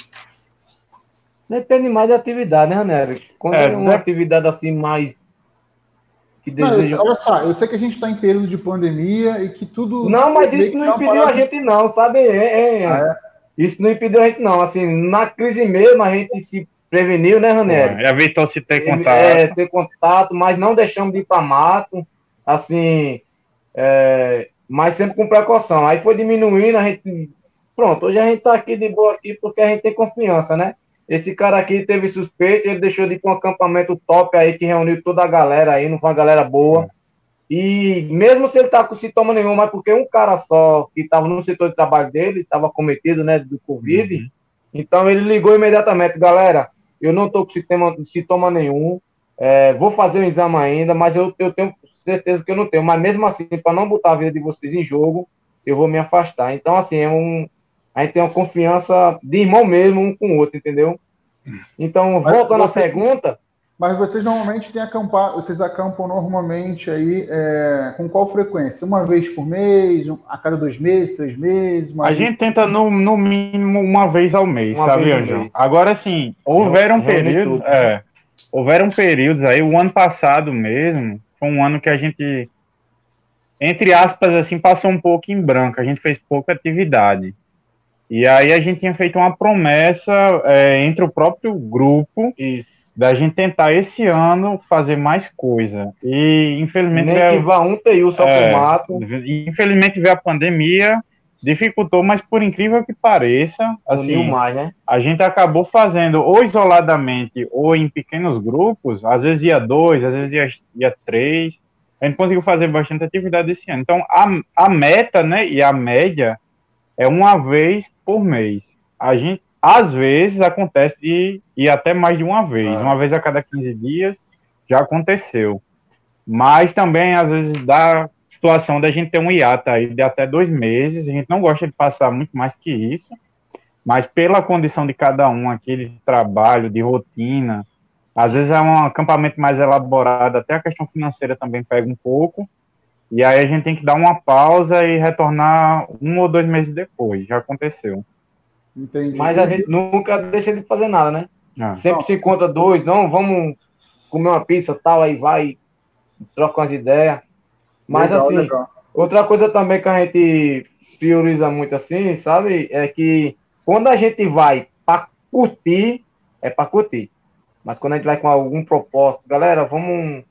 Speaker 4: Depende mais da atividade, né, Ranero? Quando é, é uma né? atividade assim mais.
Speaker 2: Que deseja... Não, olha só, eu sei que a gente está em período de pandemia e que tudo.
Speaker 4: Não, mas isso não impediu a gente, não, sabe? É, é, ah, é? Isso não impediu a gente, não. Assim, na crise mesmo, a gente se preveniu, né, Ranero?
Speaker 3: É, evitou se ter contato.
Speaker 4: É, ter contato, mas não deixamos de ir para mato. Assim, é, mas sempre com precaução. Aí foi diminuindo, a gente. Pronto, hoje a gente tá aqui de boa aqui porque a gente tem confiança, né? Esse cara aqui teve suspeito, ele deixou de ir para um acampamento top aí que reuniu toda a galera aí, não foi uma galera boa. E mesmo se ele tá com sintoma nenhum, mas porque um cara só que estava no setor de trabalho dele estava cometido, né, do Covid, uhum. então ele ligou imediatamente, galera, eu não tô com sintoma, sintoma nenhum, é, vou fazer o exame ainda, mas eu, eu tenho certeza que eu não tenho. Mas mesmo assim, para não botar a vida de vocês em jogo, eu vou me afastar. Então, assim, é um, a gente tem uma confiança de irmão mesmo, um com o outro, entendeu? Então, voltando à pergunta.
Speaker 2: Mas vocês normalmente têm acampar, vocês acampam normalmente aí é, com qual frequência? Uma vez por mês, a cada dois meses, três meses?
Speaker 3: a vez... gente tenta no, no mínimo uma vez ao mês, uma sabe, Anjo? Agora sim, houveram períodos. É, houveram períodos aí, o ano passado mesmo, foi um ano que a gente, entre aspas, assim, passou um pouco em branco, a gente fez pouca atividade. E aí a gente tinha feito uma promessa é, entre o próprio grupo Isso. da gente tentar esse ano fazer mais coisa. E infelizmente. Nem
Speaker 4: veio, que vá um TU só é, mato.
Speaker 3: Infelizmente veio a pandemia dificultou, mas por incrível que pareça, assim,
Speaker 4: mais, né?
Speaker 3: a gente acabou fazendo ou isoladamente ou em pequenos grupos, às vezes ia dois, às vezes ia, ia três, a gente conseguiu fazer bastante atividade esse ano. Então, a, a meta, né, e a média é uma vez por mês. A gente, às vezes, acontece de ir até mais de uma vez, ah. uma vez a cada 15 dias, já aconteceu. Mas também, às vezes, dá situação da gente ter um hiato aí de até dois meses. A gente não gosta de passar muito mais que isso, mas pela condição de cada um aqui, de trabalho, de rotina, às vezes é um acampamento mais elaborado, até a questão financeira também pega um pouco. E aí a gente tem que dar uma pausa e retornar um ou dois meses depois. Já aconteceu.
Speaker 4: Entendi. Mas a gente nunca deixa de fazer nada, né? Ah. Sempre Nossa. se encontra dois, não, vamos comer uma pizza tal, aí vai, troca umas ideias. Mas legal, assim, legal. outra coisa também que a gente prioriza muito assim, sabe? É que quando a gente vai para curtir, é para curtir. Mas quando a gente vai com algum propósito, galera, vamos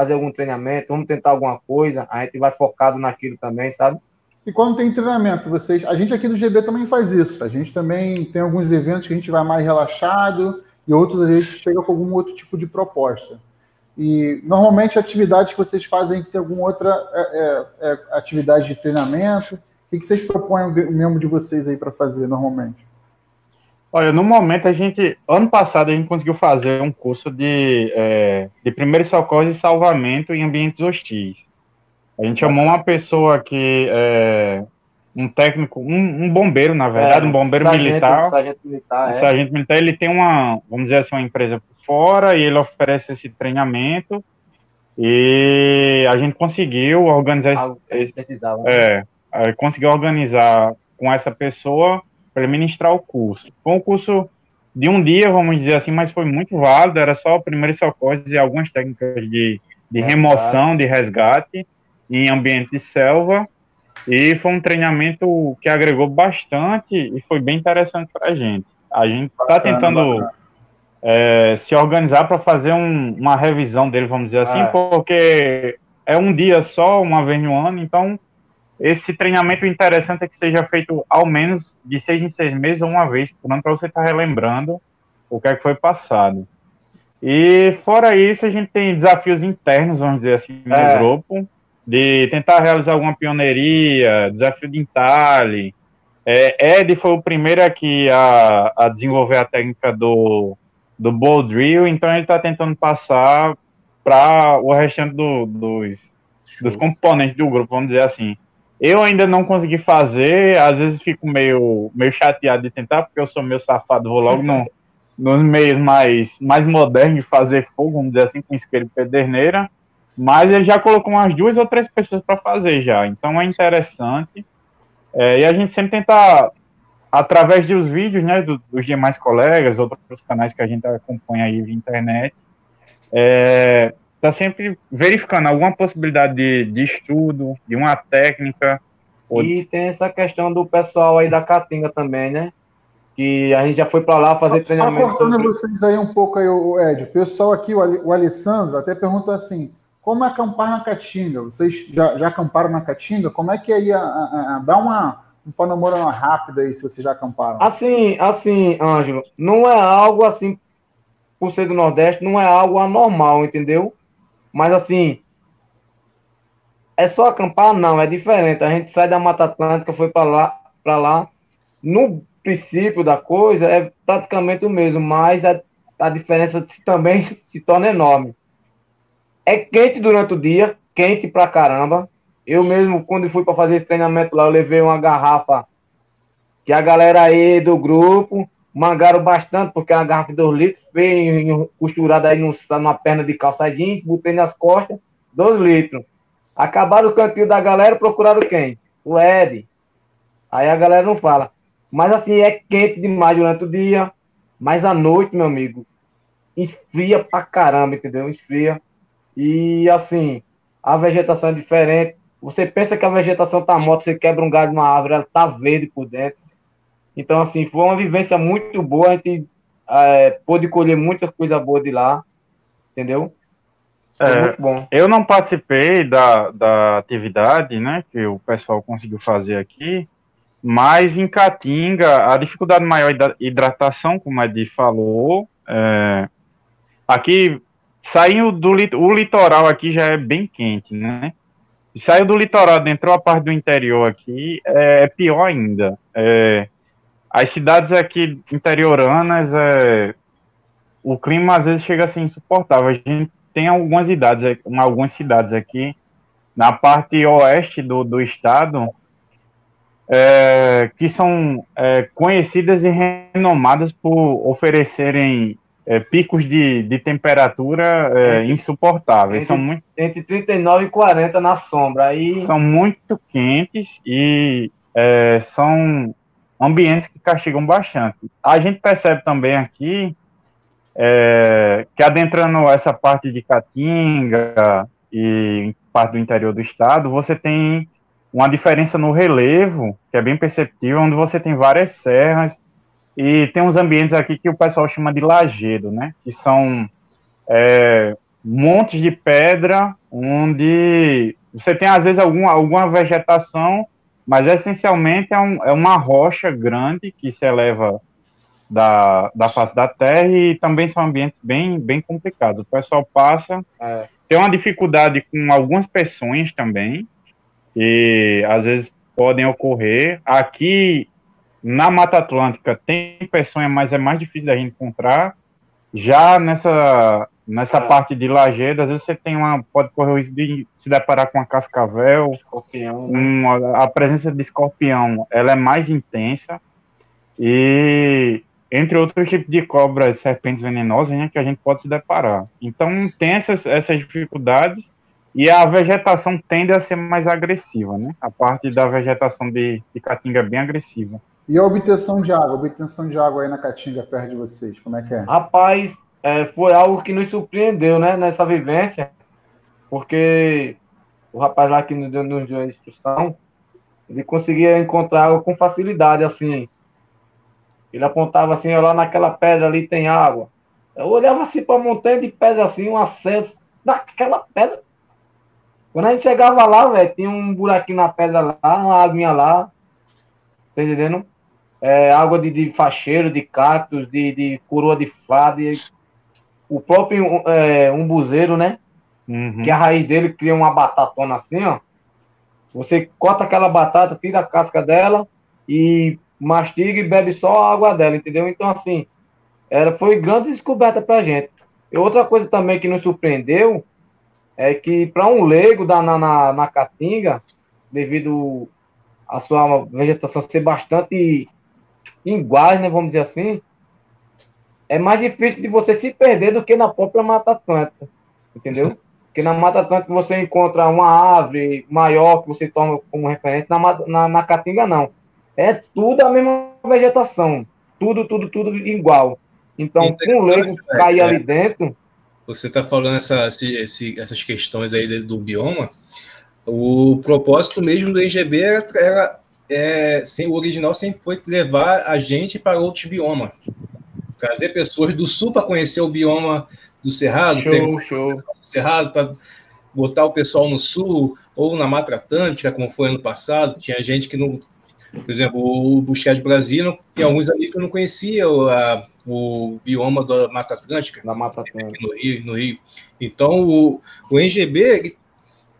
Speaker 4: fazer algum treinamento, vamos tentar alguma coisa, a gente vai focado naquilo também, sabe?
Speaker 2: E quando tem treinamento, vocês. A gente aqui do GB também faz isso. A gente também tem alguns eventos que a gente vai mais relaxado e outros a gente chega com algum outro tipo de proposta. E normalmente atividades que vocês fazem tem alguma outra é, é, é, atividade de treinamento. O que, que vocês propõem o membro de vocês aí para fazer normalmente?
Speaker 3: Olha, no momento a gente, ano passado a gente conseguiu fazer um curso de, é, de primeiros socorros e salvamento em ambientes hostis. A gente chamou uma pessoa que é um técnico, um, um bombeiro, na verdade, é, um bombeiro sargento, militar. Sargento militar, um é. sargento militar, ele tem uma, vamos dizer assim, uma empresa por fora e ele oferece esse treinamento. E a gente conseguiu organizar Algo esse, precisava, né? é, conseguiu organizar com essa pessoa para ministrar o curso. Foi um curso de um dia, vamos dizer assim, mas foi muito válido, era só primeiros socorros e algumas técnicas de, de remoção, de resgate em ambiente de selva, e foi um treinamento que agregou bastante e foi bem interessante para a gente. A gente está tentando é, se organizar para fazer um, uma revisão dele, vamos dizer assim, ah. porque é um dia só, uma vez no ano, então esse treinamento interessante é que seja feito ao menos de seis em seis meses ou uma vez por ano para você estar tá relembrando o que é que foi passado. E fora isso, a gente tem desafios internos, vamos dizer assim, no é. grupo, de tentar realizar alguma pioneiria, desafio de entalhe. É, Ed foi o primeiro aqui a, a desenvolver a técnica do, do ball drill, então ele está tentando passar para o restante do, dos, dos componentes do grupo, vamos dizer assim. Eu ainda não consegui fazer, às vezes fico meio, meio chateado de tentar, porque eu sou meio safado, vou logo no, nos meios mais, mais modernos de fazer fogo, vamos dizer assim, com isqueiro e pederneira, mas ele já colocou umas duas ou três pessoas para fazer já, então é interessante. É, e a gente sempre tenta, através dos vídeos, né, dos, dos demais colegas, outros canais que a gente acompanha aí via internet, é, está sempre verificando alguma possibilidade de, de estudo, de uma técnica.
Speaker 4: E tem essa questão do pessoal aí da Caatinga também, né? Que a gente já foi para lá fazer só, treinamento.
Speaker 2: Só cortando sobre... vocês aí um pouco aí, o Ed. O pessoal aqui, o Alessandro, até perguntou assim: como acampar na Caatinga? Vocês já, já acamparam na Caatinga? Como é que é aí a, a, a, dá uma um panorama rápido aí se vocês já acamparam?
Speaker 4: Assim, assim, Ângelo, não é algo assim, por ser do Nordeste, não é algo anormal, entendeu? Mas assim, é só acampar? Não, é diferente. A gente sai da Mata Atlântica, foi para lá, para lá. No princípio da coisa é praticamente o mesmo, mas a, a diferença também se torna enorme. É quente durante o dia, quente pra caramba. Eu mesmo, quando fui para fazer esse treinamento lá, eu levei uma garrafa que a galera aí do grupo mangaram bastante, porque uma garrafa de 2 litros, veio costurada aí numa perna de calça jeans, botei nas costas, 2 litros. Acabaram o cantinho da galera, procuraram quem? O Ed. Aí a galera não fala. Mas assim, é quente demais durante o dia, mas à noite, meu amigo, esfria pra caramba, entendeu? Esfria. E assim, a vegetação é diferente. Você pensa que a vegetação tá morta, você quebra um galho de uma árvore, ela tá verde por dentro. Então, assim, foi uma vivência muito boa. A gente é, pôde colher muita coisa boa de lá, entendeu?
Speaker 3: É, muito bom. Eu não participei da, da atividade, né, que o pessoal conseguiu fazer aqui, mas em Caatinga, a dificuldade maior da hidratação, como a Edi falou, é, aqui, saiu do o litoral aqui já é bem quente, né? Saiu do litoral, entrou a parte do interior aqui, é, é pior ainda. É, as cidades aqui interioranas, é, o clima às vezes chega a ser insuportável. A gente tem algumas cidades, algumas cidades aqui na parte oeste do, do estado, é, que são é, conhecidas e renomadas por oferecerem é, picos de, de temperatura é, insuportáveis.
Speaker 4: Entre,
Speaker 3: são muito,
Speaker 4: entre 39 e 40 na sombra. Aí...
Speaker 3: São muito quentes e é, são ambientes que castigam bastante. A gente percebe também aqui é, que adentrando essa parte de Caatinga e parte do interior do estado, você tem uma diferença no relevo, que é bem perceptível, onde você tem várias serras e tem uns ambientes aqui que o pessoal chama de lajedo, né? Que são é, montes de pedra, onde você tem às vezes alguma, alguma vegetação, mas essencialmente é, um, é uma rocha grande que se eleva da, da face da terra e também são ambientes bem, bem complicados. O pessoal passa, é, tem uma dificuldade com algumas pressões também, e às vezes podem ocorrer. Aqui na Mata Atlântica tem peçonha, mas é mais difícil da gente encontrar. Já nessa, nessa é. parte de lajedo, às vezes você tem uma, pode correr o risco de se deparar com uma cascavel, escorpião, né? uma, a presença de escorpião, ela é mais intensa e entre outros tipos de cobras, serpentes venenosas, né, que a gente pode se deparar. Então tem essas, essas dificuldades e a vegetação tende a ser mais agressiva, né? A parte da vegetação de, de Caatinga é bem agressiva.
Speaker 2: E a obtenção de água? A obtenção de água aí na Caatinga, perto de vocês, como é que é?
Speaker 4: Rapaz, é, foi algo que nos surpreendeu, né? Nessa vivência, porque o rapaz lá que nos deu, nos deu a instrução, ele conseguia encontrar água com facilidade, assim. Ele apontava assim, lá naquela pedra ali tem água. Eu olhava assim para a montanha de pedra assim, um acesso naquela pedra quando a gente chegava lá, velho, tinha um buraquinho na pedra lá, uma aguinha lá. Tá entendendo? É, água de, de facheiro, de cactos, de, de coroa de flade. O próprio é, umbuzeiro, né? Uhum. Que a raiz dele cria uma batatona assim, ó. Você corta aquela batata, tira a casca dela e mastiga e bebe só a água dela, entendeu? Então, assim, era, foi grande descoberta pra gente. E outra coisa também que nos surpreendeu é que para um leigo da, na, na, na Caatinga, devido a sua vegetação ser bastante igual, né, vamos dizer assim, é mais difícil de você se perder do que na própria Mata Atlântica, entendeu? Porque na Mata Atlântica você encontra uma árvore maior que você toma como referência, na, na, na Caatinga não. É tudo a mesma vegetação, tudo, tudo, tudo igual. Então, com o leigo cair é. ali dentro,
Speaker 1: você está falando essa, esse, essas questões aí do bioma, o propósito mesmo do IGB era, era é, o original sempre foi levar a gente para outros biomas. Trazer pessoas do sul para conhecer o bioma do Cerrado,
Speaker 4: show, show.
Speaker 1: Do Cerrado para botar o pessoal no sul ou na Mata Atlântica, como foi ano passado. Tinha gente que não por exemplo, o Buscar de Brasília, tem alguns ali que eu não conhecia o, a, o bioma da Mata Atlântica.
Speaker 4: Na Mata Atlântica.
Speaker 1: No Rio, no Rio. Então, o, o NGB,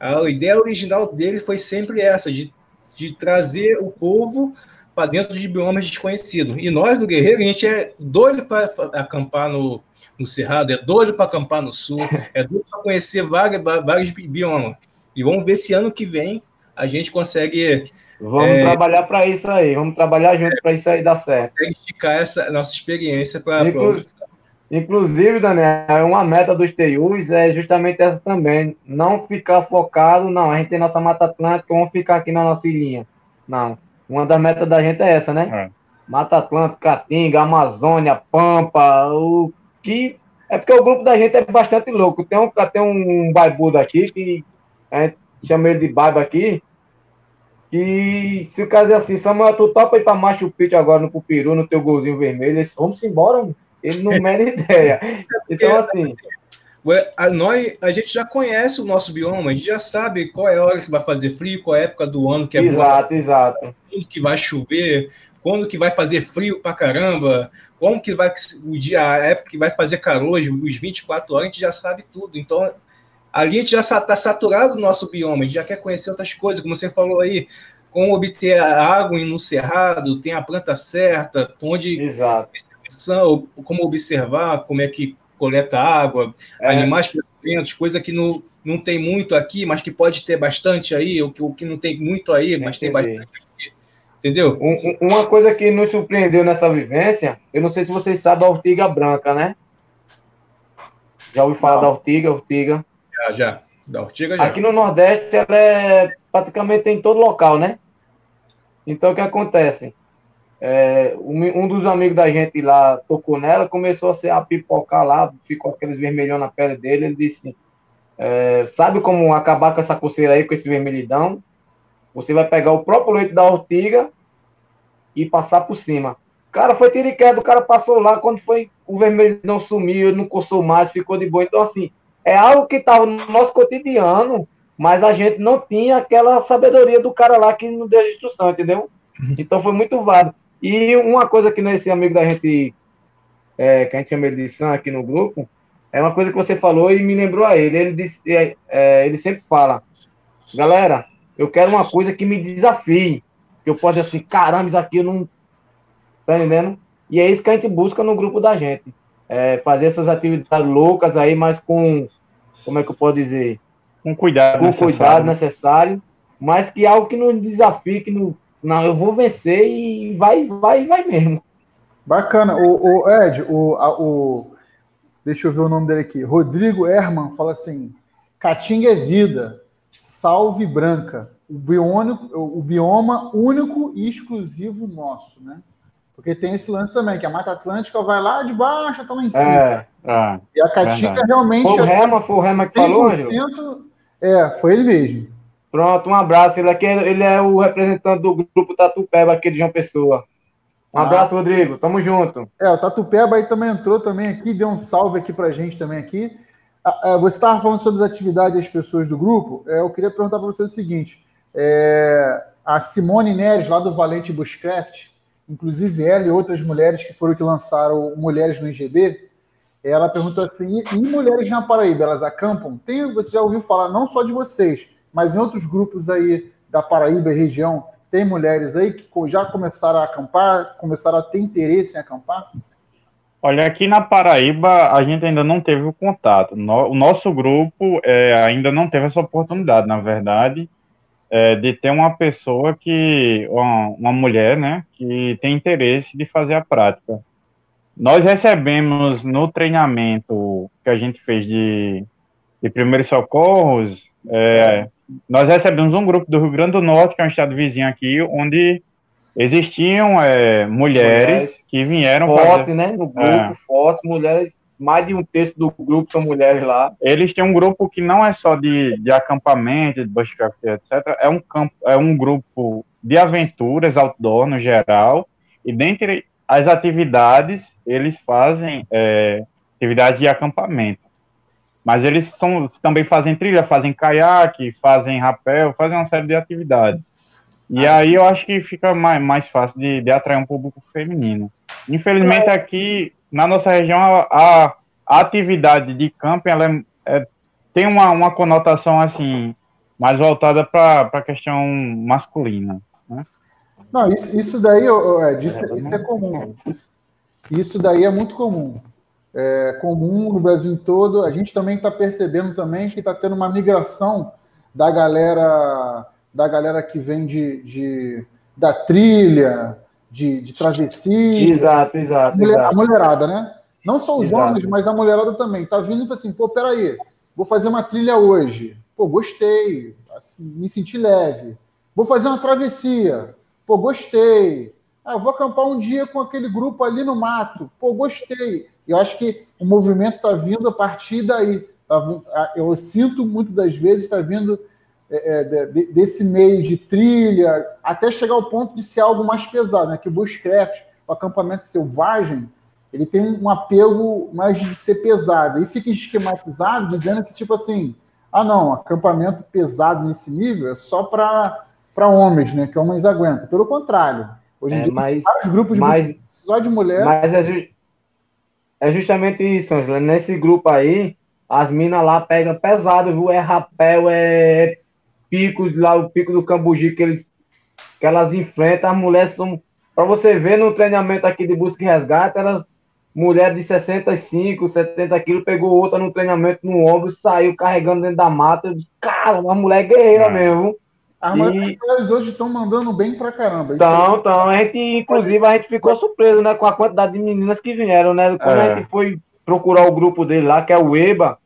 Speaker 1: a ideia original dele foi sempre essa, de, de trazer o povo para dentro de biomas desconhecidos. E nós, do Guerreiro, a gente é doido para acampar no, no Cerrado, é doido para acampar no Sul, é doido para conhecer vários, vários biomas. E vamos ver se ano que vem a gente consegue
Speaker 4: Vamos é, trabalhar para isso aí, vamos trabalhar junto é, para isso aí dar certo.
Speaker 1: esticar essa nossa experiência para
Speaker 4: Inclu Inclusive, Daniel, uma meta dos TUs é justamente essa também. Não ficar focado, não, a gente tem nossa Mata Atlântica, vamos ficar aqui na nossa ilhinha. Não. Uma das metas da gente é essa, né? É. Mata Atlântica, Caatinga, Amazônia, Pampa, o que. É porque o grupo da gente é bastante louco. Tem um, tem um baibudo aqui que a gente chama ele de baiba aqui que se o caso é assim, Samuel, tu topa ir pra Machu Picchu agora no Pupiru, no teu golzinho vermelho, eles, vamos embora, ele não mera ideia. Então, assim...
Speaker 1: A, nós, a gente já conhece o nosso bioma, a gente já sabe qual é a hora que vai fazer frio, qual é a época do ano que é
Speaker 4: Exato, boa, exato.
Speaker 1: Quando que vai chover, quando que vai fazer frio pra caramba, como que vai o dia, a época que vai fazer calor, os 24 horas, a gente já sabe tudo. Então, ali a gente já está saturado do nosso bioma, a gente já quer conhecer outras coisas, como você falou aí, como obter água no cerrado, tem a planta certa, onde
Speaker 4: Exato.
Speaker 1: como observar como é que coleta água, é. animais pequenos, coisa que não, não tem muito aqui, mas que pode ter bastante aí, ou que, ou que não tem muito aí, mas tem bastante aqui. Entendeu?
Speaker 4: Um, uma coisa que nos surpreendeu nessa vivência, eu não sei se vocês sabem a ortiga branca, né? Já ouviu falar não. da ortiga, ortiga?
Speaker 1: Já, já. Da ortiga já.
Speaker 4: Aqui no Nordeste, ela é praticamente em todo local, né? Então, o que acontece? É, um, um, dos amigos da gente lá tocou nela, começou a se a pipocar lá, ficou aqueles vermelhão na pele dele. Ele disse: é, Sabe como acabar com essa coceira aí, com esse vermelhidão? Você vai pegar o próprio leite da ortiga e passar por cima. Cara, foi tiro e queda, o cara passou lá, quando foi o vermelhidão sumiu, ele não coçou mais, ficou de boa. Então, assim, é algo que estava no nosso cotidiano, mas a gente não tinha aquela sabedoria do cara lá que não deu a instrução, entendeu? Então foi muito válido. E uma coisa que nesse amigo da gente, é, que a gente chama ele de Sam aqui no grupo, é uma coisa que você falou e me lembrou a ele. Ele, disse, é, é, ele sempre fala, galera, eu quero uma coisa que me desafie. Que eu possa dizer assim, caramba, isso aqui eu não. Tá entendendo? E é isso que a gente busca no grupo da gente. É fazer essas atividades loucas aí, mas com. Como é que eu posso dizer?
Speaker 3: Com cuidado
Speaker 4: com necessário. cuidado necessário, mas que algo que nos desafie, que não, não, eu vou vencer e vai, vai, vai mesmo.
Speaker 2: Bacana. O, o Ed, o, a, o, deixa eu ver o nome dele aqui. Rodrigo Herman fala assim: Caatinga é vida, salve branca. O, biônico, o bioma único e exclusivo nosso, né? Porque tem esse lance também, que a Mata Atlântica vai lá de baixo até lá em cima. É, é, e a Caatinga realmente.
Speaker 4: Foi o é Rema, foi o Rema que falou?
Speaker 2: É, foi ele mesmo.
Speaker 4: Pronto, um abraço. Ele, aqui, é, ele é o representante do grupo Tatupeba aqui de João Pessoa. Um ah. abraço, Rodrigo. Tamo junto.
Speaker 2: É, o Tatupeba aí também entrou também aqui, deu um salve aqui pra gente também aqui. Ah, ah, você estava falando sobre as atividades das pessoas do grupo. É, eu queria perguntar para você o seguinte: é, a Simone Neres, lá do Valente Bushcraft, inclusive ela e outras mulheres que foram que lançaram Mulheres no IGB, ela perguntou assim: e, e mulheres na Paraíba, elas acampam? Tem, você já ouviu falar não só de vocês, mas em outros grupos aí da Paraíba e região, tem mulheres aí que já começaram a acampar, começaram a ter interesse em acampar?
Speaker 3: Olha, aqui na Paraíba a gente ainda não teve o contato. o nosso grupo é, ainda não teve essa oportunidade, na verdade, é, de ter uma pessoa que, uma, uma, mulher, né, que tem interesse de fazer a prática. Nós recebemos no treinamento que a gente fez de, de primeiros socorros, é, nós recebemos um grupo do Rio Grande do Norte, que é um estado vizinho aqui, onde existiam é, mulheres, mulheres, que vieram
Speaker 4: forte, fazer... né? No grupo, é. mulheres, mais de um terço do grupo são mulheres lá.
Speaker 3: Eles têm um grupo que não é só de, de acampamento, de bushcraft, etc. É um, campo, é um grupo de aventuras outdoor no geral, e dentre as atividades, eles fazem é, atividades de acampamento. Mas eles são, também fazem trilha, fazem caiaque, fazem rapel, fazem uma série de atividades. E ah, aí eu acho que fica mais, mais fácil de, de atrair um público feminino. Infelizmente é. aqui na nossa região a, a, atividade de camping ela é, é, tem uma, uma conotação assim mais voltada para a questão masculina. Né?
Speaker 2: Não, isso, isso daí, Ed, isso, é, isso é comum. Isso, isso daí é muito comum é, comum no Brasil todo. A gente também está percebendo também que está tendo uma migração da galera da galera que vem de, de da trilha, de, de travessia.
Speaker 4: Exato, exato a, mulher, exato.
Speaker 2: a mulherada, né? Não só os exato. homens, mas a mulherada também. Tá vindo e fala assim, pô, peraí, vou fazer uma trilha hoje. Pô, gostei, assim, me senti leve. Vou fazer uma travessia. Pô, gostei. Ah, vou acampar um dia com aquele grupo ali no mato. Pô, gostei. Eu acho que o movimento está vindo a partir daí. Tá, eu sinto muitas das vezes está vindo é, é desse meio de trilha, até chegar ao ponto de ser algo mais pesado, né? Que o bushcraft, o acampamento selvagem, ele tem um apego mais de ser pesado. E fica esquematizado dizendo que, tipo assim, ah, não, acampamento pesado nesse nível é só para homens, né? Que homens aguentam. Pelo contrário, hoje em é, dia
Speaker 4: mas, vários grupos de mas,
Speaker 2: só de mulher.
Speaker 4: Mas é, é justamente isso, Angela. Nesse grupo aí, as minas lá pegam pesado, viu? É rapel, é picos lá, o pico do Cambugi que, eles, que elas enfrentam. As mulheres são. Para você ver no treinamento aqui de busca e resgate, elas mulher de 65, 70 quilos, pegou outra no treinamento no ombro, saiu carregando dentro da mata. Cara, uma mulher guerreira é. mesmo.
Speaker 2: As mulheres e... hoje estão mandando bem pra caramba.
Speaker 4: Então, então, a gente, inclusive, a gente ficou surpreso, né, com a quantidade de meninas que vieram, né? Quando é. a gente foi procurar o grupo dele lá, que é o EBA,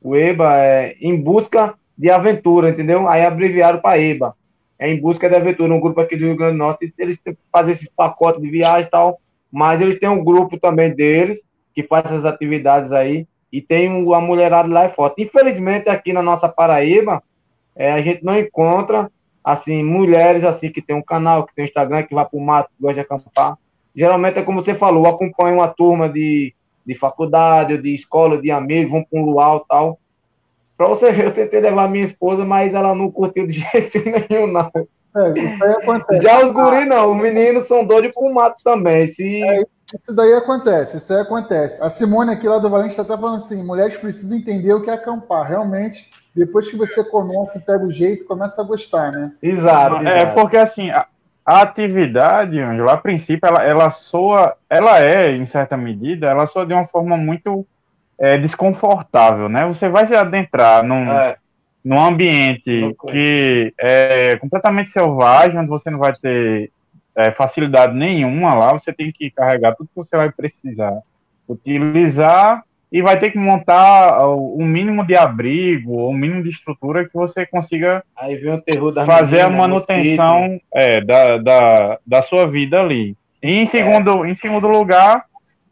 Speaker 4: o EBA é em busca de aventura, entendeu? Aí abreviaram para EBA. É em busca de aventura, um grupo aqui do Rio Grande do Norte, eles fazem esses pacotes de viagem e tal, mas eles têm um grupo também deles, que faz essas atividades aí, e tem a mulherada lá é forte. Infelizmente, aqui na nossa Paraíba, é, a gente não encontra assim, mulheres assim que tem um canal, que tem um Instagram, que vai para o mato, que gosta de acampar. Geralmente é como você falou, acompanha uma turma de, de faculdade, de escola, de amigos, vão para um luau tal. Para você ver, eu tentei levar minha esposa, mas ela não curtiu de jeito nenhum, não. É, isso aí acontece. Já os guris não, os meninos são doidos com mato também. Se...
Speaker 2: É, isso daí acontece, isso aí acontece. A Simone aqui lá do Valente está até falando assim: mulheres precisam entender o que é acampar. Realmente, depois que você começa e pega o jeito, começa a gostar, né?
Speaker 3: Exato. É porque assim, a, a atividade, Angela, a princípio, ela, ela soa, ela é, em certa medida, ela soa de uma forma muito é, desconfortável, né? Você vai se adentrar num, é. num ambiente que é completamente selvagem, onde você não vai ter é, facilidade nenhuma lá, você tem que carregar tudo que você vai precisar utilizar e vai ter que montar o mínimo de abrigo, o mínimo de estrutura que você consiga fazer a manutenção é, da, da, da sua vida ali. E em segundo, é. em segundo lugar,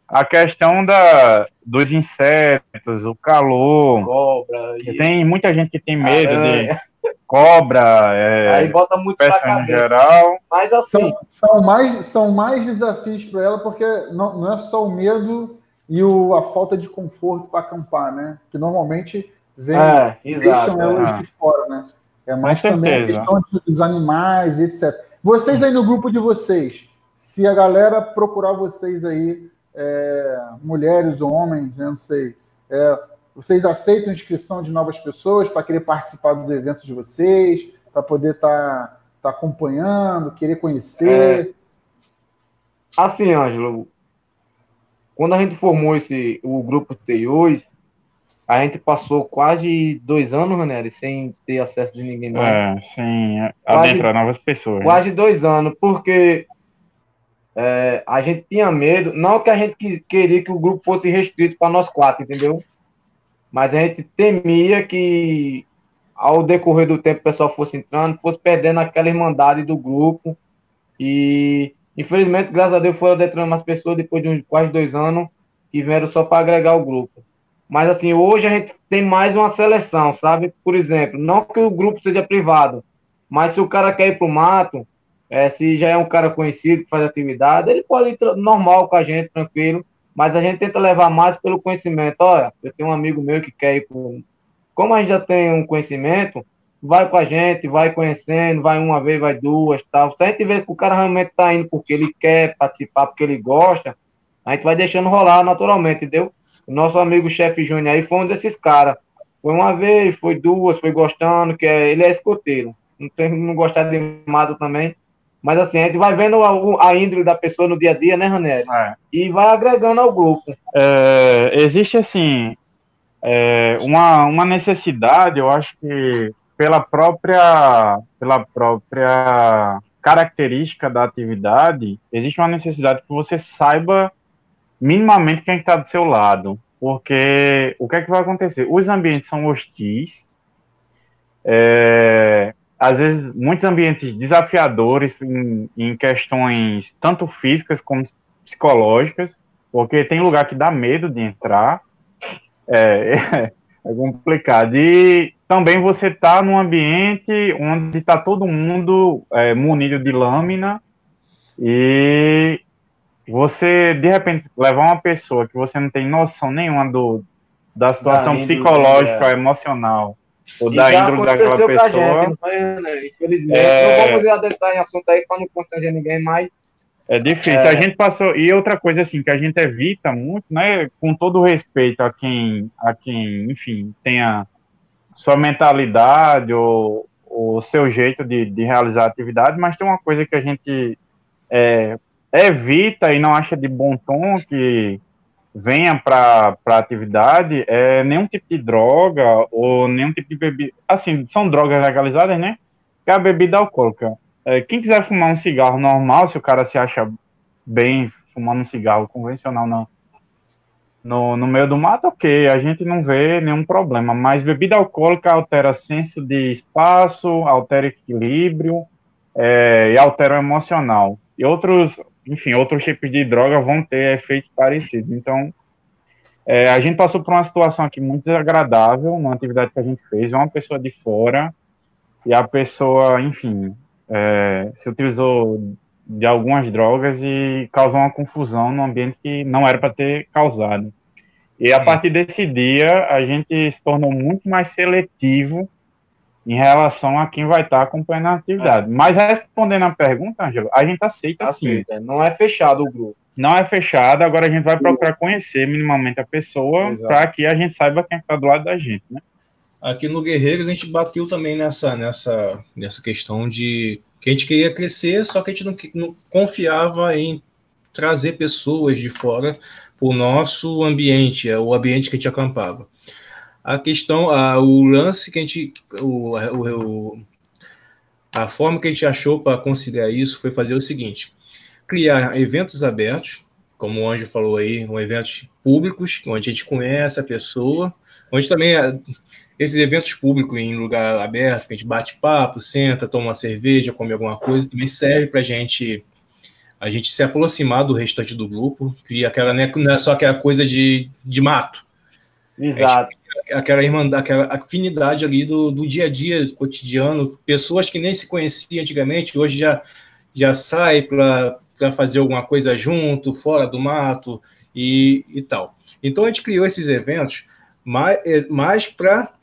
Speaker 3: a questão da, dos insetos, o calor. Cobra. E... Tem muita gente que tem medo Aranha. de cobra, é,
Speaker 4: aí bota muito
Speaker 3: peça em geral.
Speaker 2: Mas assim, são, são mais são mais desafios para ela porque não, não é só o medo e o, a falta de conforto para acampar, né? Que normalmente vem, é, deixam elas é. de fora, né? É mais também a questão dos animais e etc. Vocês aí no grupo de vocês, se a galera procurar vocês aí, é, mulheres ou homens, né, não sei, é, vocês aceitam inscrição de novas pessoas para querer participar dos eventos de vocês, para poder estar tá, tá acompanhando, querer conhecer?
Speaker 4: É, assim, Ângelo, quando a gente formou esse, o grupo T2, a gente passou quase dois anos, né, sem ter acesso de ninguém
Speaker 3: mais. É, sem adentrar novas pessoas. Né?
Speaker 4: Quase dois anos, porque é, a gente tinha medo, não que a gente queria que o grupo fosse restrito para nós quatro, entendeu? Mas a gente temia que ao decorrer do tempo o pessoal fosse entrando, fosse perdendo aquela irmandade do grupo e Infelizmente, graças a Deus, foram adentrando mais pessoas depois de quase dois anos que vieram só para agregar o grupo. Mas, assim, hoje a gente tem mais uma seleção, sabe? Por exemplo, não que o grupo seja privado, mas se o cara quer ir para o mato, é, se já é um cara conhecido que faz atividade, ele pode ir normal com a gente, tranquilo, mas a gente tenta levar mais pelo conhecimento. Olha, eu tenho um amigo meu que quer ir para. Como a gente já tem um conhecimento, vai com a gente, vai conhecendo, vai uma vez, vai duas, tal. Se a gente vê que o cara realmente tá indo porque ele quer participar, porque ele gosta, a gente vai deixando rolar naturalmente, entendeu? O nosso amigo chefe Júnior aí foi um desses caras. Foi uma vez, foi duas, foi gostando, que é, ele é escoteiro. Não tem não gostar de mato também. Mas assim, a gente vai vendo a, a índole da pessoa no dia a dia, né, Ranelli? É. E vai agregando ao grupo.
Speaker 3: É, existe, assim, é, uma, uma necessidade, eu acho que pela própria, pela própria característica da atividade, existe uma necessidade que você saiba minimamente quem está do seu lado. Porque o que é que vai acontecer? Os ambientes são hostis, é, às vezes muitos ambientes desafiadores em, em questões tanto físicas como psicológicas, porque tem lugar que dá medo de entrar. É, é, é complicado. E também você está num ambiente onde está todo mundo é, munido de lâmina e você, de repente, levar uma pessoa que você não tem noção nenhuma do, da situação da psicológica, é. emocional, ou e da índole daquela pessoa. Gente,
Speaker 4: né? Infelizmente, é... não vamos adentrar em assunto aí para não constranger ninguém mais.
Speaker 3: É difícil. É... A gente passou. E outra coisa, assim, que a gente evita muito, né? Com todo respeito a quem, a quem enfim, tenha sua mentalidade ou o seu jeito de, de realizar a atividade, mas tem uma coisa que a gente é, evita e não acha de bom tom, que venha para a atividade é nenhum tipo de droga ou nenhum tipo de bebida. Assim, são drogas legalizadas, né? Que é a bebida alcoólica. É, quem quiser fumar um cigarro normal, se o cara se acha bem fumando um cigarro convencional não, no, no meio do mato, ok, a gente não vê nenhum problema. Mas bebida alcoólica altera senso de espaço, altera equilíbrio é, e altera o emocional. E outros enfim, outros tipos de droga vão ter efeitos parecidos. Então, é, a gente passou por uma situação aqui muito desagradável, uma atividade que a gente fez, uma pessoa de fora, e a pessoa, enfim, é, se utilizou de algumas drogas e causou uma confusão no ambiente que não era para ter causado. E a partir desse dia, a gente se tornou muito mais seletivo em relação a quem vai estar acompanhando a atividade. É. Mas respondendo a pergunta, Ângelo, a gente aceita, aceita
Speaker 4: sim. Não é fechado o grupo.
Speaker 3: Não é fechado, agora a gente vai procurar conhecer minimamente a pessoa para que a gente saiba quem está do lado da gente, né?
Speaker 1: Aqui no Guerreiros a gente bateu também nessa, nessa, nessa questão de que a gente queria crescer, só que a gente não, não confiava em trazer pessoas de fora o nosso ambiente, é o ambiente que a gente acampava. A questão, a, o lance que a gente, o, o, a forma que a gente achou para considerar isso foi fazer o seguinte: criar eventos abertos, como o Anjo falou aí, um eventos públicos, onde a gente conhece a pessoa, onde também esses eventos públicos em lugar aberto, a gente bate papo, senta, toma uma cerveja, come alguma coisa, também serve para a gente a gente se aproximar do restante do grupo, cria aquela né, não é só aquela coisa de, de mato.
Speaker 4: Exato
Speaker 1: aquela irmandade, aquela afinidade ali do, do dia a dia, cotidiano, pessoas que nem se conheciam antigamente, hoje já, já saem para fazer alguma coisa junto, fora do mato e, e tal. Então a gente criou esses eventos mais, é, mais para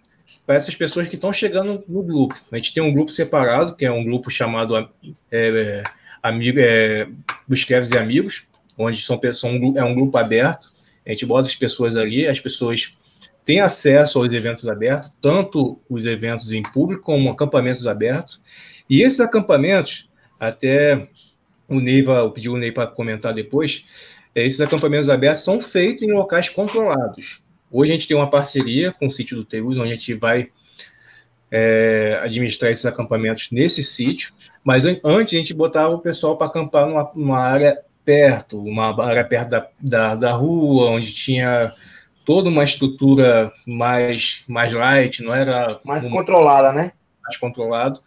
Speaker 1: para essas pessoas que estão chegando no grupo. A gente tem um grupo separado, que é um grupo chamado é, é, amigo, é, Busqueves e Amigos, onde são, são um, é um grupo aberto. A gente bota as pessoas ali, as pessoas tem acesso aos eventos abertos, tanto os eventos em público como acampamentos abertos. E esses acampamentos, até o Ney vai pedir o Ney para comentar depois, é, esses acampamentos abertos são feitos em locais controlados. Hoje a gente tem uma parceria com o sítio do Teus, onde a gente vai é, administrar esses acampamentos nesse sítio, mas antes a gente botava o pessoal para acampar numa, numa, área perto, uma área perto da, da, da rua, onde tinha toda uma estrutura mais, mais light, não era.
Speaker 4: Mais uma, controlada, né?
Speaker 1: Mais controlado.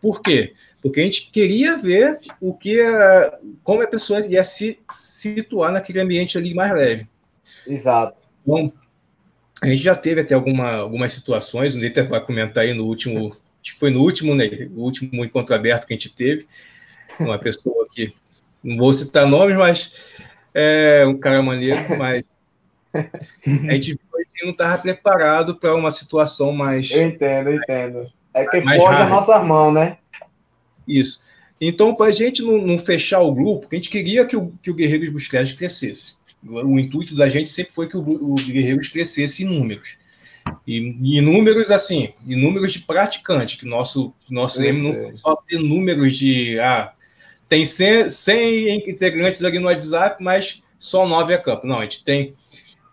Speaker 1: Por quê? Porque a gente queria ver o que a, como a pessoa ia se situar naquele ambiente ali mais leve.
Speaker 4: Exato.
Speaker 1: Então, a gente já teve até alguma, algumas situações, o Ney vai comentar aí no último, acho que foi no último, né, o último encontro aberto que a gente teve, uma pessoa que, não vou citar nomes, mas é um cara maneiro, mas a gente viu que não estava preparado para uma situação mais.
Speaker 4: Eu entendo, eu entendo. É que foge a nossa mão, né?
Speaker 1: Isso. Então, para a gente não, não, fechar o grupo, a gente queria que o, que o Guerreiros Busquets crescesse. O, o, intuito da gente sempre foi que o, o Guerreiros crescesse em números. E, em números, assim, em números de praticante, que nosso, nosso lema não foi só ter números de. Ah, tem 100, 100 integrantes ali no WhatsApp, mas só 9 é campo. Não, a gente tem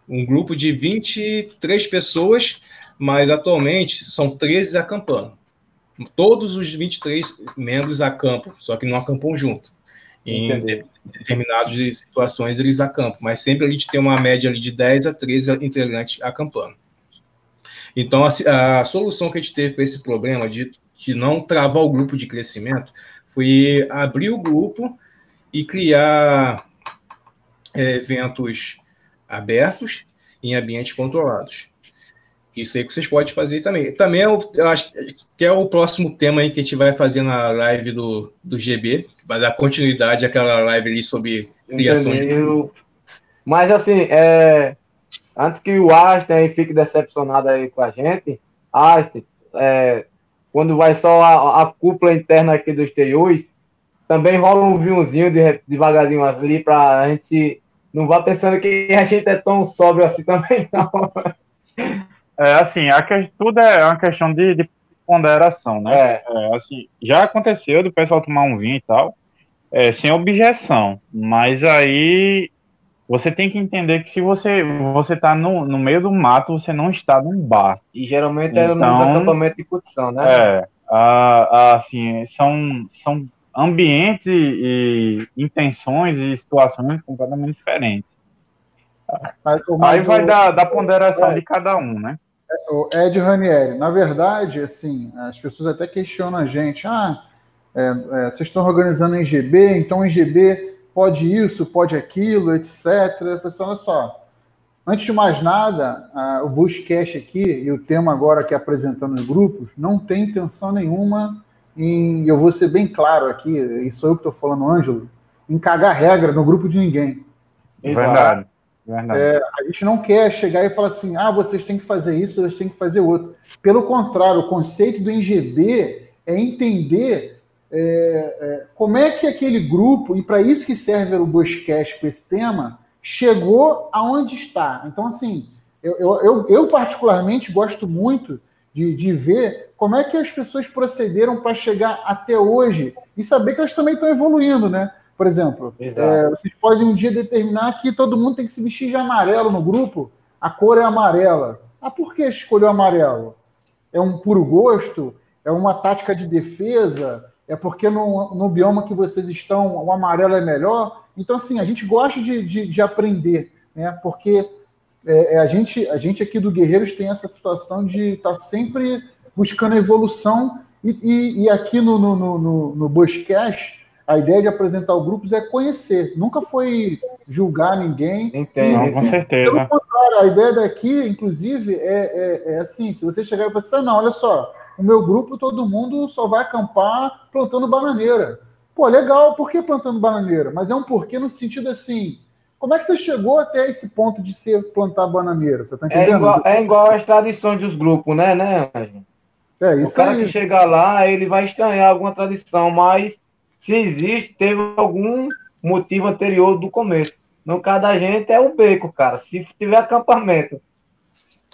Speaker 1: um grupo de 23 pessoas, mas atualmente são 13 acampando. Todos os 23 membros acampam, só que não acampam junto. Em Entendi. determinadas situações eles acampam, mas sempre a gente tem uma média ali de 10 a 13 integrantes acampando. Então, a, a solução que a gente teve para esse problema de, de não travar o grupo de crescimento foi abrir o grupo e criar é, eventos abertos em ambientes controlados. Isso aí que vocês podem fazer também. Também eu, é eu acho que é o próximo tema aí que a gente vai fazer na live do, do GB, vai dar continuidade àquela live ali sobre criação Entendeu. de.
Speaker 4: Mas assim, é, antes que o Aston fique decepcionado aí com a gente, Aston, é, quando vai só a, a, cúpula interna aqui dos TUs, também rola um vinhozinho de, devagarzinho ali para a gente não vá pensando que a gente é tão sóbrio assim também, não.
Speaker 3: É, assim, a que, tudo é uma questão de, de ponderação, né? É. é. assim, já aconteceu do pessoal tomar um vinho e tal, é, sem objeção, mas aí você tem que entender que se você você está no, no meio do mato, você não está num bar.
Speaker 4: E geralmente é então, no acampamento de curtição, né?
Speaker 3: É, a, assim, são, são ambientes e, intenções e situações completamente diferentes. Mas, mas Aí vai o, da, da ponderação é, de cada um, né?
Speaker 2: O Ed Ranieri, na verdade, assim, as pessoas até questionam a gente, ah, é, é, vocês estão organizando em GB, então o GB pode isso, pode aquilo, etc. Eu falei assim, olha só, antes de mais nada, o Bushcast aqui, e o tema agora que é apresentando os grupos, não tem intenção nenhuma em, eu vou ser bem claro aqui, e sou eu que estou falando, Ângelo, em cagar regra no grupo de ninguém.
Speaker 3: Verdade.
Speaker 2: É, a gente não quer chegar e falar assim, ah, vocês têm que fazer isso, vocês têm que fazer outro. Pelo contrário, o conceito do NGB é entender é, é, como é que aquele grupo, e para isso que serve o Bushcast com esse tema, chegou aonde está. Então, assim, eu, eu, eu particularmente gosto muito de, de ver como é que as pessoas procederam para chegar até hoje e saber que elas também estão evoluindo, né? Por exemplo, é, vocês podem um dia determinar que todo mundo tem que se vestir de amarelo no grupo, a cor é amarela. Ah, por que escolheu amarelo? É um puro gosto? É uma tática de defesa? É porque no, no bioma que vocês estão o amarelo é melhor. Então, assim, a gente gosta de, de, de aprender, né? Porque é, é, a, gente, a gente aqui do Guerreiros tem essa situação de estar tá sempre buscando evolução, e, e, e aqui no, no, no, no Bushcast, a ideia de apresentar o grupos é conhecer, nunca foi julgar ninguém.
Speaker 3: Entendo, com certeza. Pelo
Speaker 2: contrário, a ideia daqui, inclusive, é, é, é assim: se você chegar e falar assim, não, olha só, o meu grupo, todo mundo só vai acampar plantando bananeira. Pô, legal, por que plantando bananeira? Mas é um porquê no sentido assim. Como é que você chegou até esse ponto de ser plantar bananeira? Você tá
Speaker 4: é entendendo? É igual, é igual as tradições dos grupos, né, né, É, isso o cara aí. que chegar lá, ele vai estranhar alguma tradição, mas se existe, teve algum motivo anterior do começo. No caso da gente é o beco, cara. Se tiver acampamento,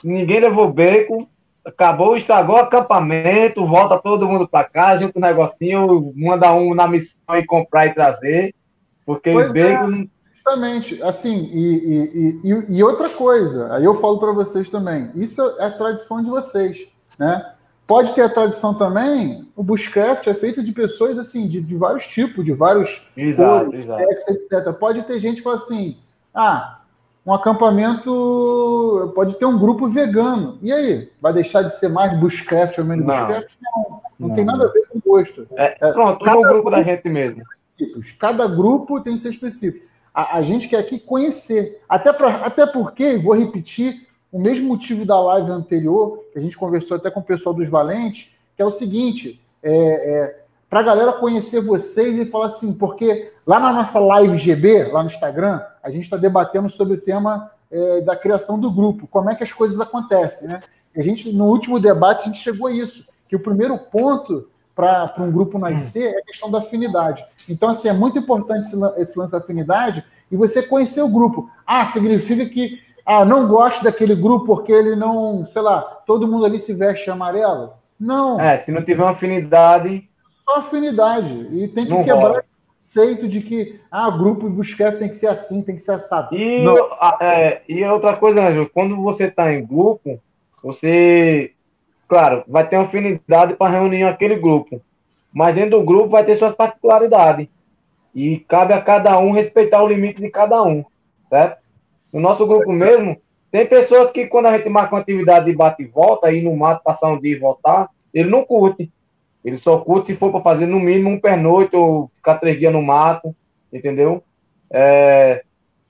Speaker 4: ninguém levou beco, acabou, estragou o acampamento, volta todo mundo para cá, junto o negocinho, manda um na missão e comprar e trazer, porque pois bacon... É,
Speaker 2: justamente, assim, e, e, e, e, outra coisa, aí eu falo para vocês também, isso é a tradição de vocês, né? Pode ter a tradição também, o bushcraft é feito de pessoas, assim, de, de vários tipos, de vários
Speaker 4: exato, cores, exato.
Speaker 2: etc. Pode ter gente que fala assim, ah, um acampamento pode ter um grupo vegano. E aí? Vai deixar de ser mais bushcraft ou menos não. bushcraft? Não, não, não, tem nada a ver com gosto.
Speaker 4: É, é pronto, cada grupo, grupo da gente mesmo.
Speaker 2: Cada grupo tem seu específico. A, a, gente quer aqui conhecer. Até, pra, até porque, vou repetir, o mesmo motivo da live anterior, que a gente conversou até com o pessoal dos Valentes, que é o seguinte: é, é, para a galera conhecer vocês e falar assim, porque lá na nossa live GB, lá no Instagram, a gente está debatendo sobre o tema é, da criação do grupo, como é que as coisas acontecem, né? a gente, no último debate, a gente chegou a isso, que o primeiro ponto para um grupo nascer é a questão da afinidade. Então, assim, é muito importante esse, esse lance da afinidade e você conhecer o grupo. Ah, significa que ah, não gosto daquele grupo porque ele não, sei lá, todo mundo ali se veste amarelo? Não.
Speaker 4: É, se não tiver uma afinidade,
Speaker 2: só afinidade. E tem que não quebrar rola. conceito de que ah, grupo Busquets tem que ser assim, tem que ser assado.
Speaker 4: E, é, e outra coisa, Ângelo, quando você está em grupo, você, claro, vai ter uma afinidade para reunir aquele grupo. Mas dentro do grupo vai ter suas particularidades. E cabe a cada um respeitar o limite de cada um, certo? No nosso grupo mesmo, tem pessoas que quando a gente marca uma atividade de bate e volta, ir no mato, passar um dia e voltar, ele não curte. Ele só curte se for para fazer no mínimo um pernoite ou ficar três dias no mato, entendeu? É,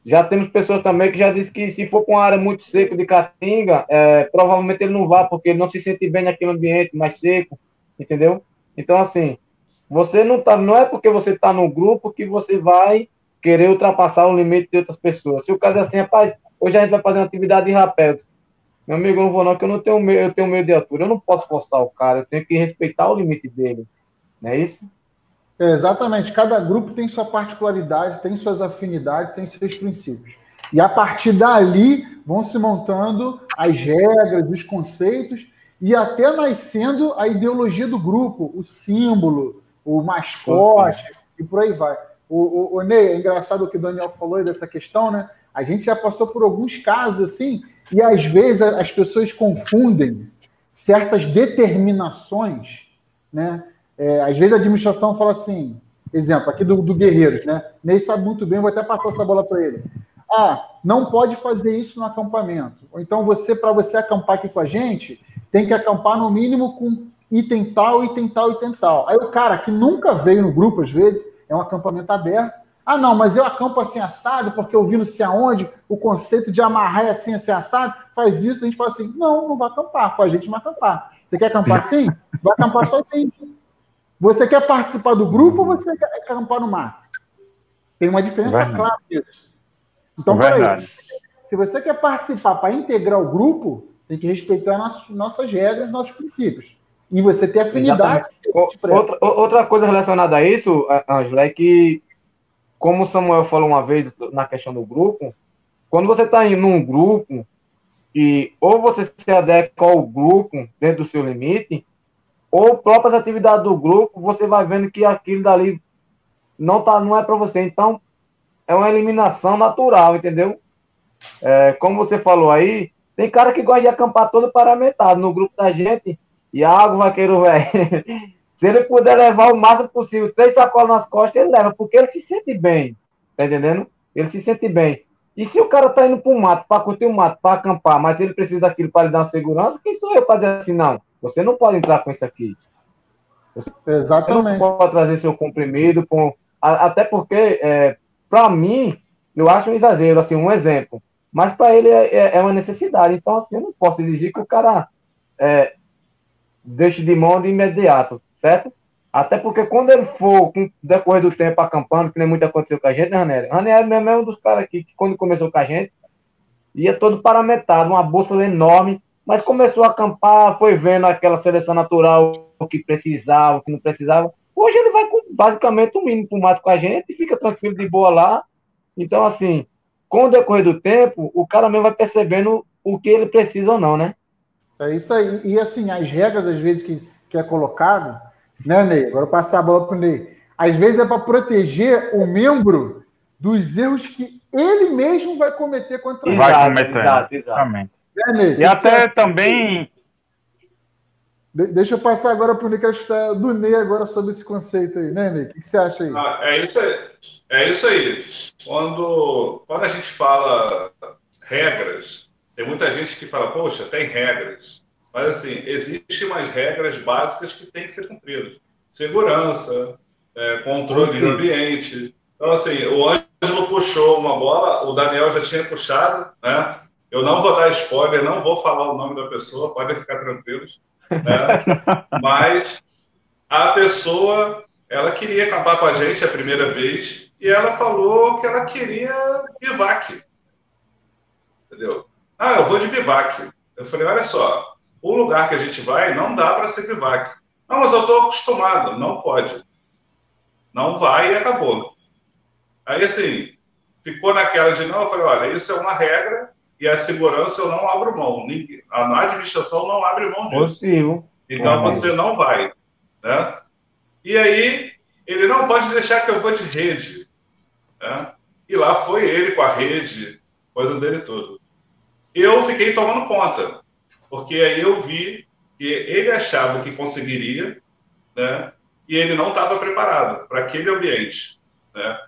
Speaker 4: já temos pessoas também que já dizem que se for com uma área muito seca de caatinga, é, provavelmente ele não vá, porque ele não se sente bem naquele ambiente mais seco, entendeu? Então, assim, você não tá, não é porque você está no grupo que você vai querer ultrapassar o limite de outras pessoas. Se o caso é assim, rapaz, hoje a gente vai fazer uma atividade de rapel. Meu amigo, eu não vou não, que eu não tenho medo, eu tenho medo de altura. Eu não posso forçar o cara, eu tenho que respeitar o limite dele. Não é isso?
Speaker 2: É, exatamente. Cada grupo tem sua particularidade, tem suas afinidades, tem seus princípios. E a partir dali vão se montando as regras, os conceitos e até nascendo a ideologia do grupo, o símbolo, o mascote e por aí vai. O, o, o Ney, é engraçado o que o Daniel falou dessa questão, né? A gente já passou por alguns casos assim, e às vezes as pessoas confundem certas determinações, né? É, às vezes a administração fala assim, exemplo, aqui do, do Guerreiros, né? Ney sabe muito bem, vou até passar essa bola para ele. Ah, não pode fazer isso no acampamento. Ou então você, para você acampar aqui com a gente, tem que acampar no mínimo com item tal, item tal, item tal. Aí o cara que nunca veio no grupo, às vezes, é um acampamento aberto. Ah, não, mas eu acampo assim assado, porque eu vi não sei aonde, o conceito de amarrar é assim, assim assado, faz isso, a gente fala assim, não, não vai acampar, com a gente vai acampar. Você quer acampar assim? Vai acampar só tem. Você quer participar do grupo ou você quer acampar no mato? Tem uma diferença Verdade. clara nisso. Então, peraí, se você quer participar para integrar o grupo, tem que respeitar nossas regras, nossos princípios. E você ter afinidade.
Speaker 4: Outra, outra coisa relacionada a isso, Angela, é que, como o Samuel falou uma vez na questão do grupo, quando você está em um grupo e ou você se adequa ao grupo dentro do seu limite, ou próprias atividades do grupo, você vai vendo que aquilo dali não, tá, não é para você. Então, é uma eliminação natural, entendeu? É, como você falou aí, tem cara que gosta de acampar todo paramentado no grupo da gente. Iago, vaqueiro velho. Se ele puder levar o máximo possível, três sacolas nas costas, ele leva, porque ele se sente bem. Tá entendendo? Ele se sente bem. E se o cara tá indo pro mato, para curtir o mato, para acampar, mas ele precisa daquilo para lhe dar uma segurança, quem sou eu para dizer assim, não, você não pode entrar com isso aqui.
Speaker 2: Você Exatamente.
Speaker 4: não pode trazer seu comprimido, com... até porque, é, para mim, eu acho um exagero, assim, um exemplo. Mas para ele é, é, é, uma necessidade. Então, assim, eu não posso exigir que o cara é, deixe de mão de imediato, certo? Até porque quando ele for, com o decorrer do tempo, acampando, que nem muito aconteceu com a gente, né, Ranieri? Ranieri mesmo é um dos caras aqui que, quando começou com a gente, ia todo parametrado, uma bolsa enorme, mas começou a acampar, foi vendo aquela seleção natural, o que precisava, o que não precisava. Hoje ele vai com basicamente o mínimo pro mato com a gente, fica tranquilo de boa lá. Então, assim, com o decorrer do tempo, o cara mesmo vai percebendo o que ele precisa ou não, né?
Speaker 2: É isso aí. E assim, as regras, às vezes, que, que é colocado, né, Ney? Agora eu passar a bola para o Ney. Às vezes é para proteger o membro dos erros que ele mesmo vai cometer contra
Speaker 3: ele. Vai cometer, exato, exatamente. É, Ney, e até certo? também.
Speaker 2: De deixa eu passar agora para o Ney, que do Ney agora sobre esse conceito aí, né, Ney? O que, que você acha aí?
Speaker 5: Ah, é, isso aí? é isso aí. Quando, quando a gente fala regras, tem muita gente que fala, poxa, tem regras. Mas, assim, existem umas regras básicas que têm que ser cumpridas. Segurança, é, controle do ambiente. Então, assim, o Ângelo puxou uma bola, o Daniel já tinha puxado, né? Eu não vou dar spoiler, não vou falar o nome da pessoa, podem ficar tranquilos. Né? Mas a pessoa, ela queria acabar com a gente a primeira vez e ela falou que ela queria bivac. Entendeu? Ah, eu vou de bivac. Eu falei, olha só, o lugar que a gente vai não dá para ser bivac. Não, mas eu estou acostumado. Não pode. Não vai e acabou. Aí, assim, ficou naquela de não, eu falei, olha, isso é uma regra e a segurança eu não abro mão. A administração não abre mão disso.
Speaker 4: Possível.
Speaker 5: Então, é você não vai. Né? E aí, ele não pode deixar que eu vou de rede. Né? E lá foi ele com a rede, coisa dele tudo eu fiquei tomando conta, porque aí eu vi que ele achava que conseguiria, né? E ele não estava preparado para aquele ambiente, né?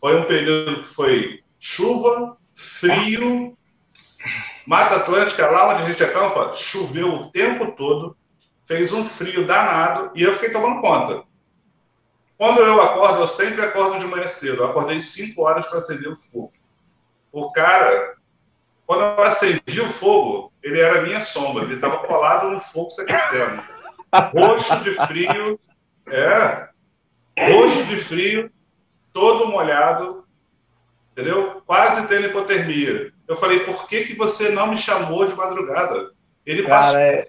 Speaker 5: Foi um período que foi chuva, frio, Mata Atlântica, lá onde a gente acampa, choveu o tempo todo, fez um frio danado e eu fiquei tomando conta. Quando eu acordo, eu sempre acordo de manhã cedo. Eu acordei 5 horas para acender o fogo. O cara quando eu acendi o fogo, ele era minha sombra, ele estava colado no fogo externo. Roxo de frio, é, roxo de frio, todo molhado, entendeu? Quase tendo hipotermia. Eu falei, por que, que você não me chamou de madrugada? Ele Cara, passou, é...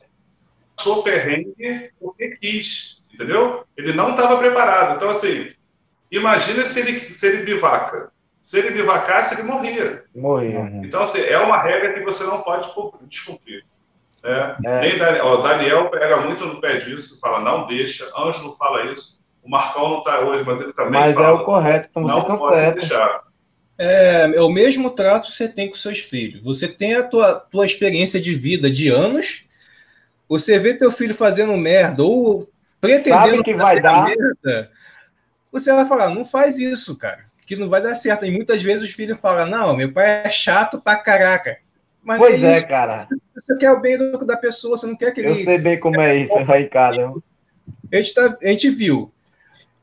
Speaker 5: passou perrengue porque quis, entendeu? Ele não estava preparado. Então, assim, imagina se ele, se ele bivaca. Se ele bivacasse, ele morria.
Speaker 4: Morria.
Speaker 5: Uhum. Então, assim, é uma regra que você não pode descumprir. Né? É. Nem Daniel, ó, Daniel pega muito no pé disso, fala, não deixa. Ângelo fala isso. O Marcão não está hoje, mas ele também
Speaker 4: mas
Speaker 5: fala.
Speaker 4: Mas é o correto, então
Speaker 5: não pode deixar.
Speaker 1: é, é, o mesmo trato que você tem com seus filhos. Você tem a tua, tua experiência de vida de anos, você vê teu filho fazendo merda ou pretendendo
Speaker 4: Sabe que vai dar
Speaker 1: merda, você vai falar, não faz isso, cara, que não vai dar certo. E muitas vezes os filhos falam, não, meu pai é chato pra caraca.
Speaker 4: Mas pois é, é cara.
Speaker 1: Você quer o bem da pessoa, você não quer que ele...
Speaker 4: Eu sei bem como é isso, Ricardo.
Speaker 1: A gente, tá, a gente viu.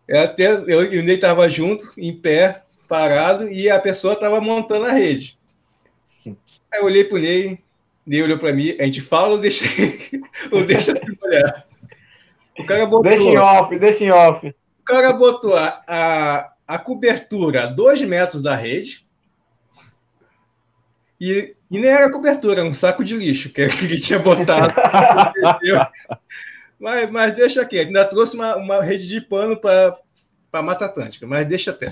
Speaker 1: Eu até eu e o Ney estava junto, em pé, parado, e a pessoa estava montando a rede. Aí eu olhei para o Ney, Ney olhou para mim, a gente fala ou deixa, ou deixa sem olhar?
Speaker 4: O cara botou, deixa em off, deixa em off.
Speaker 1: O cara botou a, a, a cobertura a dois metros da rede, e, e nem era cobertura, era um saco de lixo que ele tinha botado. Mas, mas deixa aqui, ainda trouxe uma, uma rede de pano para a Mata Atlântica, mas deixa até.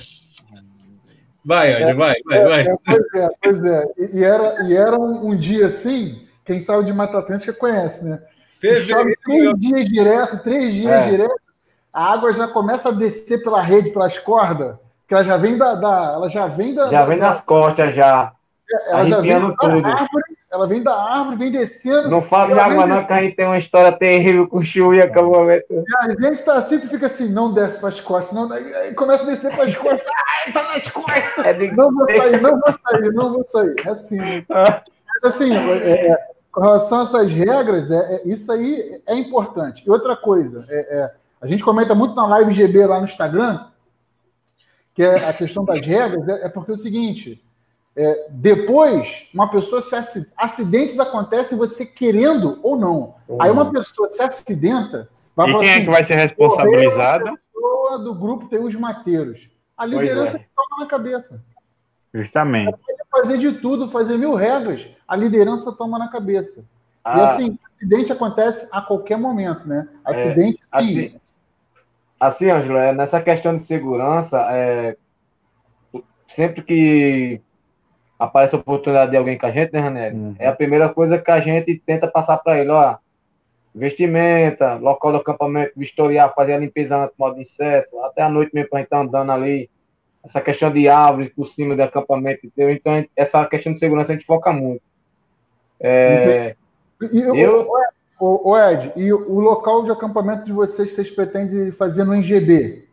Speaker 1: Vai, Anja, é, vai, vai, é, vai. É,
Speaker 2: pois é, pois é. E, e era, e era um, um, dia assim, quem sabe de Mata Atlântica conhece, né? Fevereiro. Três dias direto, três dias é. direto, a água já começa a descer pela rede, pelas cordas, que ela já vem da. da ela já vem da.
Speaker 4: Já
Speaker 2: da,
Speaker 4: vem das costas já. Ela já vem tudo.
Speaker 2: Árvore, ela vem da árvore, vem descendo.
Speaker 4: Não fala de água, não, que a gente tem uma história terrível com o Chu e acampamento.
Speaker 2: A gente tá assim, tu fica assim, não desce para as costas, não, começa a descer para as costas, ai, tá nas costas. É de... Não vou sair, não vou sair, não vou sair. É assim. Né? Mas assim, é, é, com relação a essas regras, é, é, isso aí é importante. E outra coisa, é, é a gente comenta muito na live GB lá no Instagram, que é a questão das regras, é, porque é o seguinte é, depois, uma pessoa se acidentes acontecem você querendo ou não. Uhum. Aí uma pessoa se acidenta,
Speaker 3: vai e quem assim, é que vai ser responsabilizada? A
Speaker 2: pessoa do grupo tem os mateiros. A liderança é. toma na cabeça.
Speaker 3: Justamente.
Speaker 2: pode fazer de tudo, fazer mil regras. A liderança toma na cabeça. Ah. E assim, acidente acontece a qualquer momento, né? É, acidente,
Speaker 4: é, assim. Assim, Ângelo, é, nessa questão de segurança, é, sempre que aparece a oportunidade de alguém com a gente, né, Ranelli? Uhum. É a primeira coisa que a gente tenta passar para ele, ó. Vestimenta, local do acampamento, vistoriar, fazer a limpeza antes, modo inseto, até a noite mesmo para a gente estar tá andando ali. Essa questão de árvores por cima do acampamento, entendeu? Então, essa questão de segurança a gente foca muito. É,
Speaker 2: e, eu... O, o Ed, e o local de acampamento de vocês, vocês pretendem fazer no NGB?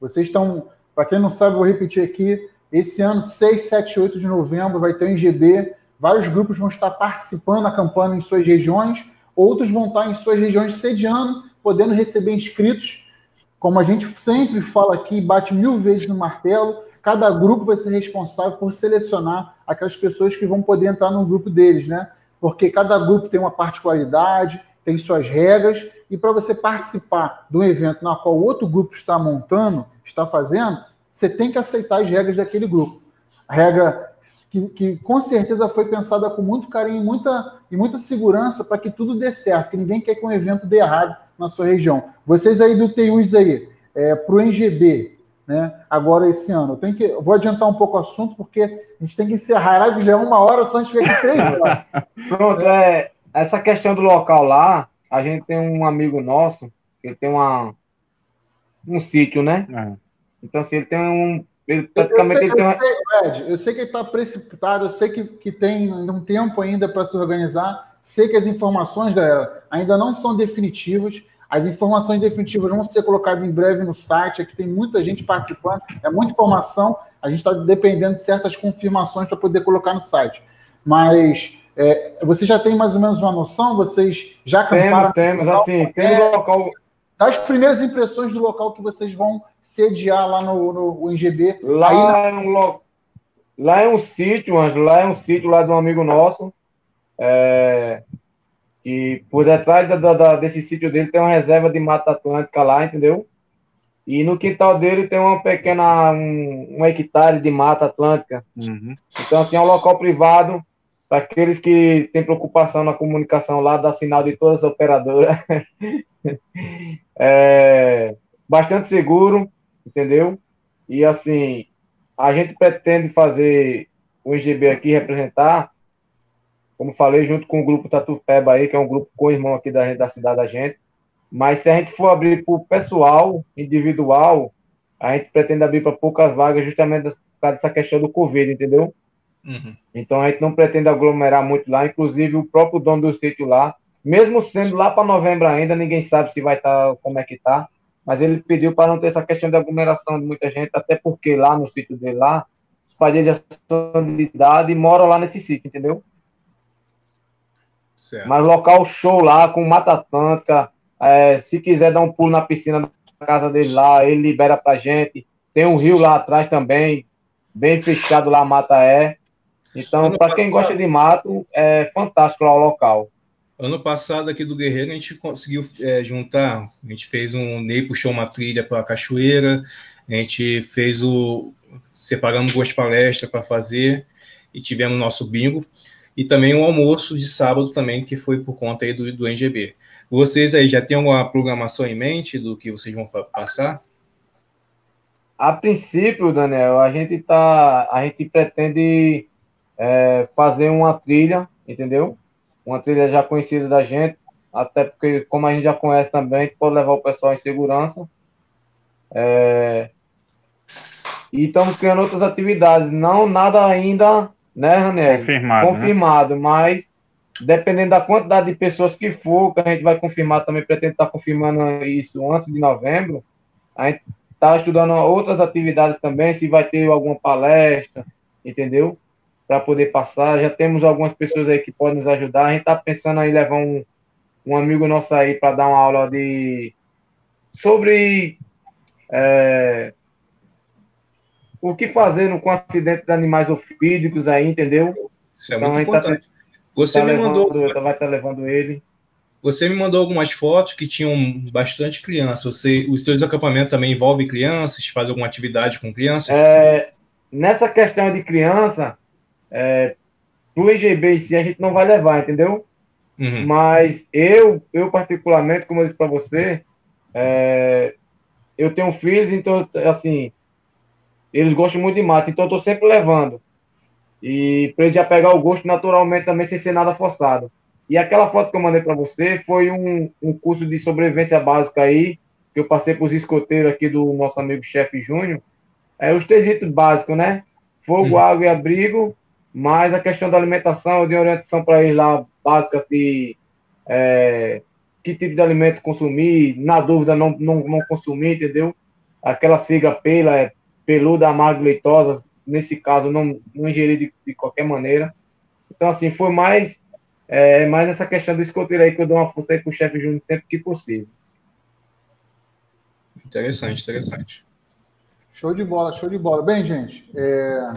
Speaker 2: Vocês estão, para quem não sabe, vou repetir aqui, esse ano, 6, 7, 8 de novembro, vai ter o NGB. Vários grupos vão estar participando da campanha em suas regiões, outros vão estar em suas regiões sediando, podendo receber inscritos. Como a gente sempre fala aqui, bate mil vezes no martelo, cada grupo vai ser responsável por selecionar aquelas pessoas que vão poder entrar no grupo deles, né? Porque cada grupo tem uma particularidade, tem suas regras, e para você participar de um evento na qual outro grupo está montando, está fazendo, você tem que aceitar as regras daquele grupo. A regra que, que com certeza foi pensada com muito carinho muita, e muita segurança para que tudo dê certo, que ninguém quer que um evento dê errado na sua região. Vocês aí do TUs aí, é, para o NGB, né, agora esse ano, eu tenho que, vou adiantar um pouco o assunto, porque a gente tem que encerrar, já é uma hora, só a gente fica aqui três horas.
Speaker 4: Pronto, é, essa questão do local lá, a gente tem um amigo nosso, ele tem uma, um sítio, né? É. Então, assim, ele tem um. Ele, praticamente
Speaker 2: eu,
Speaker 4: sei, ele tem
Speaker 2: uma... Ed, eu sei que ele está precipitado, eu sei que, que tem um tempo ainda para se organizar. Sei que as informações, galera, ainda não são definitivas. As informações definitivas vão ser colocadas em breve no site. Aqui tem muita gente participando, é muita informação. A gente está dependendo de certas confirmações para poder colocar no site. Mas é, você já tem mais ou menos uma noção? Vocês já
Speaker 4: acamparam? Temos, temos. Assim, tem um local
Speaker 2: das primeiras impressões do local que vocês vão sediar lá no, no NGB.
Speaker 4: Lá, na... é um lo... lá é um sítio, Ângelo, lá é um sítio lá de um amigo nosso. É... E por detrás da, da, desse sítio dele tem uma reserva de Mata Atlântica lá, entendeu? E no quintal dele tem uma pequena, um, um hectare de Mata Atlântica. Uhum. Então, assim, é um local privado para aqueles que têm preocupação na comunicação lá, dá sinal de todas as operadoras. é, bastante seguro, entendeu? E assim, a gente pretende fazer o IGB aqui representar, como falei, junto com o grupo Tatupeba aí, que é um grupo com irmão aqui da, da cidade da gente. Mas se a gente for abrir para o pessoal individual, a gente pretende abrir para poucas vagas, justamente causa dessa questão do Covid, entendeu?
Speaker 1: Uhum.
Speaker 4: Então a gente não pretende aglomerar muito lá, inclusive o próprio dono do sítio lá, mesmo sendo lá para novembro ainda, ninguém sabe se vai estar, tá, como é que tá, mas ele pediu para não ter essa questão de aglomeração de muita gente, até porque lá no sítio dele lá, os pais já são de idade e moram lá nesse sítio, entendeu?
Speaker 1: Certo.
Speaker 4: Mas local show lá, com Mata Atlântica, é, se quiser dar um pulo na piscina da casa dele lá, ele libera pra gente, tem um rio lá atrás também, bem fechado lá, Mata é, então, para quem gosta de mato, é fantástico lá o local.
Speaker 1: Ano passado, aqui do Guerreiro, a gente conseguiu é, juntar. A gente fez um. Ney puxou uma trilha para a cachoeira, a gente fez o. Separamos duas palestras para fazer e tivemos nosso bingo. E também um almoço de sábado também, que foi por conta aí do, do NGB. Vocês aí já têm alguma programação em mente do que vocês vão passar?
Speaker 4: A princípio, Daniel, a gente tá. A gente pretende é, fazer uma trilha, entendeu? Uma trilha já conhecida da gente, até porque, como a gente já conhece também, a gente pode levar o pessoal em segurança. É, e estamos criando outras atividades, não nada ainda, né, Ranel?
Speaker 3: Confirmado.
Speaker 4: Né? Confirmado, né? mas dependendo da quantidade de pessoas que for, que a gente vai confirmar também, pretende estar confirmando isso antes de novembro. A gente está estudando outras atividades também, se vai ter alguma palestra, entendeu? para poder passar. Já temos algumas pessoas aí que podem nos ajudar. A gente está pensando em levar um, um amigo nosso aí para dar uma aula de sobre é, o que fazer com acidente de animais ofídicos aí, entendeu?
Speaker 1: Isso é então, muito tá importante. Tá, Você tá me levando, mandou.
Speaker 4: Vai estar tá levando ele.
Speaker 1: Você me mandou algumas fotos que tinham bastante crianças. Você, os seus acampamentos também envolvem crianças? Faz alguma atividade com crianças?
Speaker 4: É, nessa questão de criança, é, pro EGB em si a gente não vai levar, entendeu? Uhum. Mas eu, eu particularmente, como eu disse para você, é, eu tenho filhos, então, assim, eles gostam muito de mato, então eu tô sempre levando. E para eles já pegar o gosto naturalmente também, sem ser nada forçado. E aquela foto que eu mandei para você foi um, um curso de sobrevivência básica aí, que eu passei para os escoteiros aqui do nosso amigo chefe Júnior. É os três itens básicos, né? Fogo, uhum. água e abrigo, mas a questão da alimentação, eu dei orientação para eles lá, básica de é, que tipo de alimento consumir, na dúvida não, não, não consumir, entendeu? Aquela sigla pela, é peluda, amarga, leitosa, nesse caso não, não ingerir de, de qualquer maneira. Então, assim, foi mais, é, mais essa questão do escoteiro aí que eu dou uma força aí pro chefe Júnior sempre que possível.
Speaker 1: Interessante, interessante.
Speaker 2: Show de bola, show de bola. Bem, gente, é...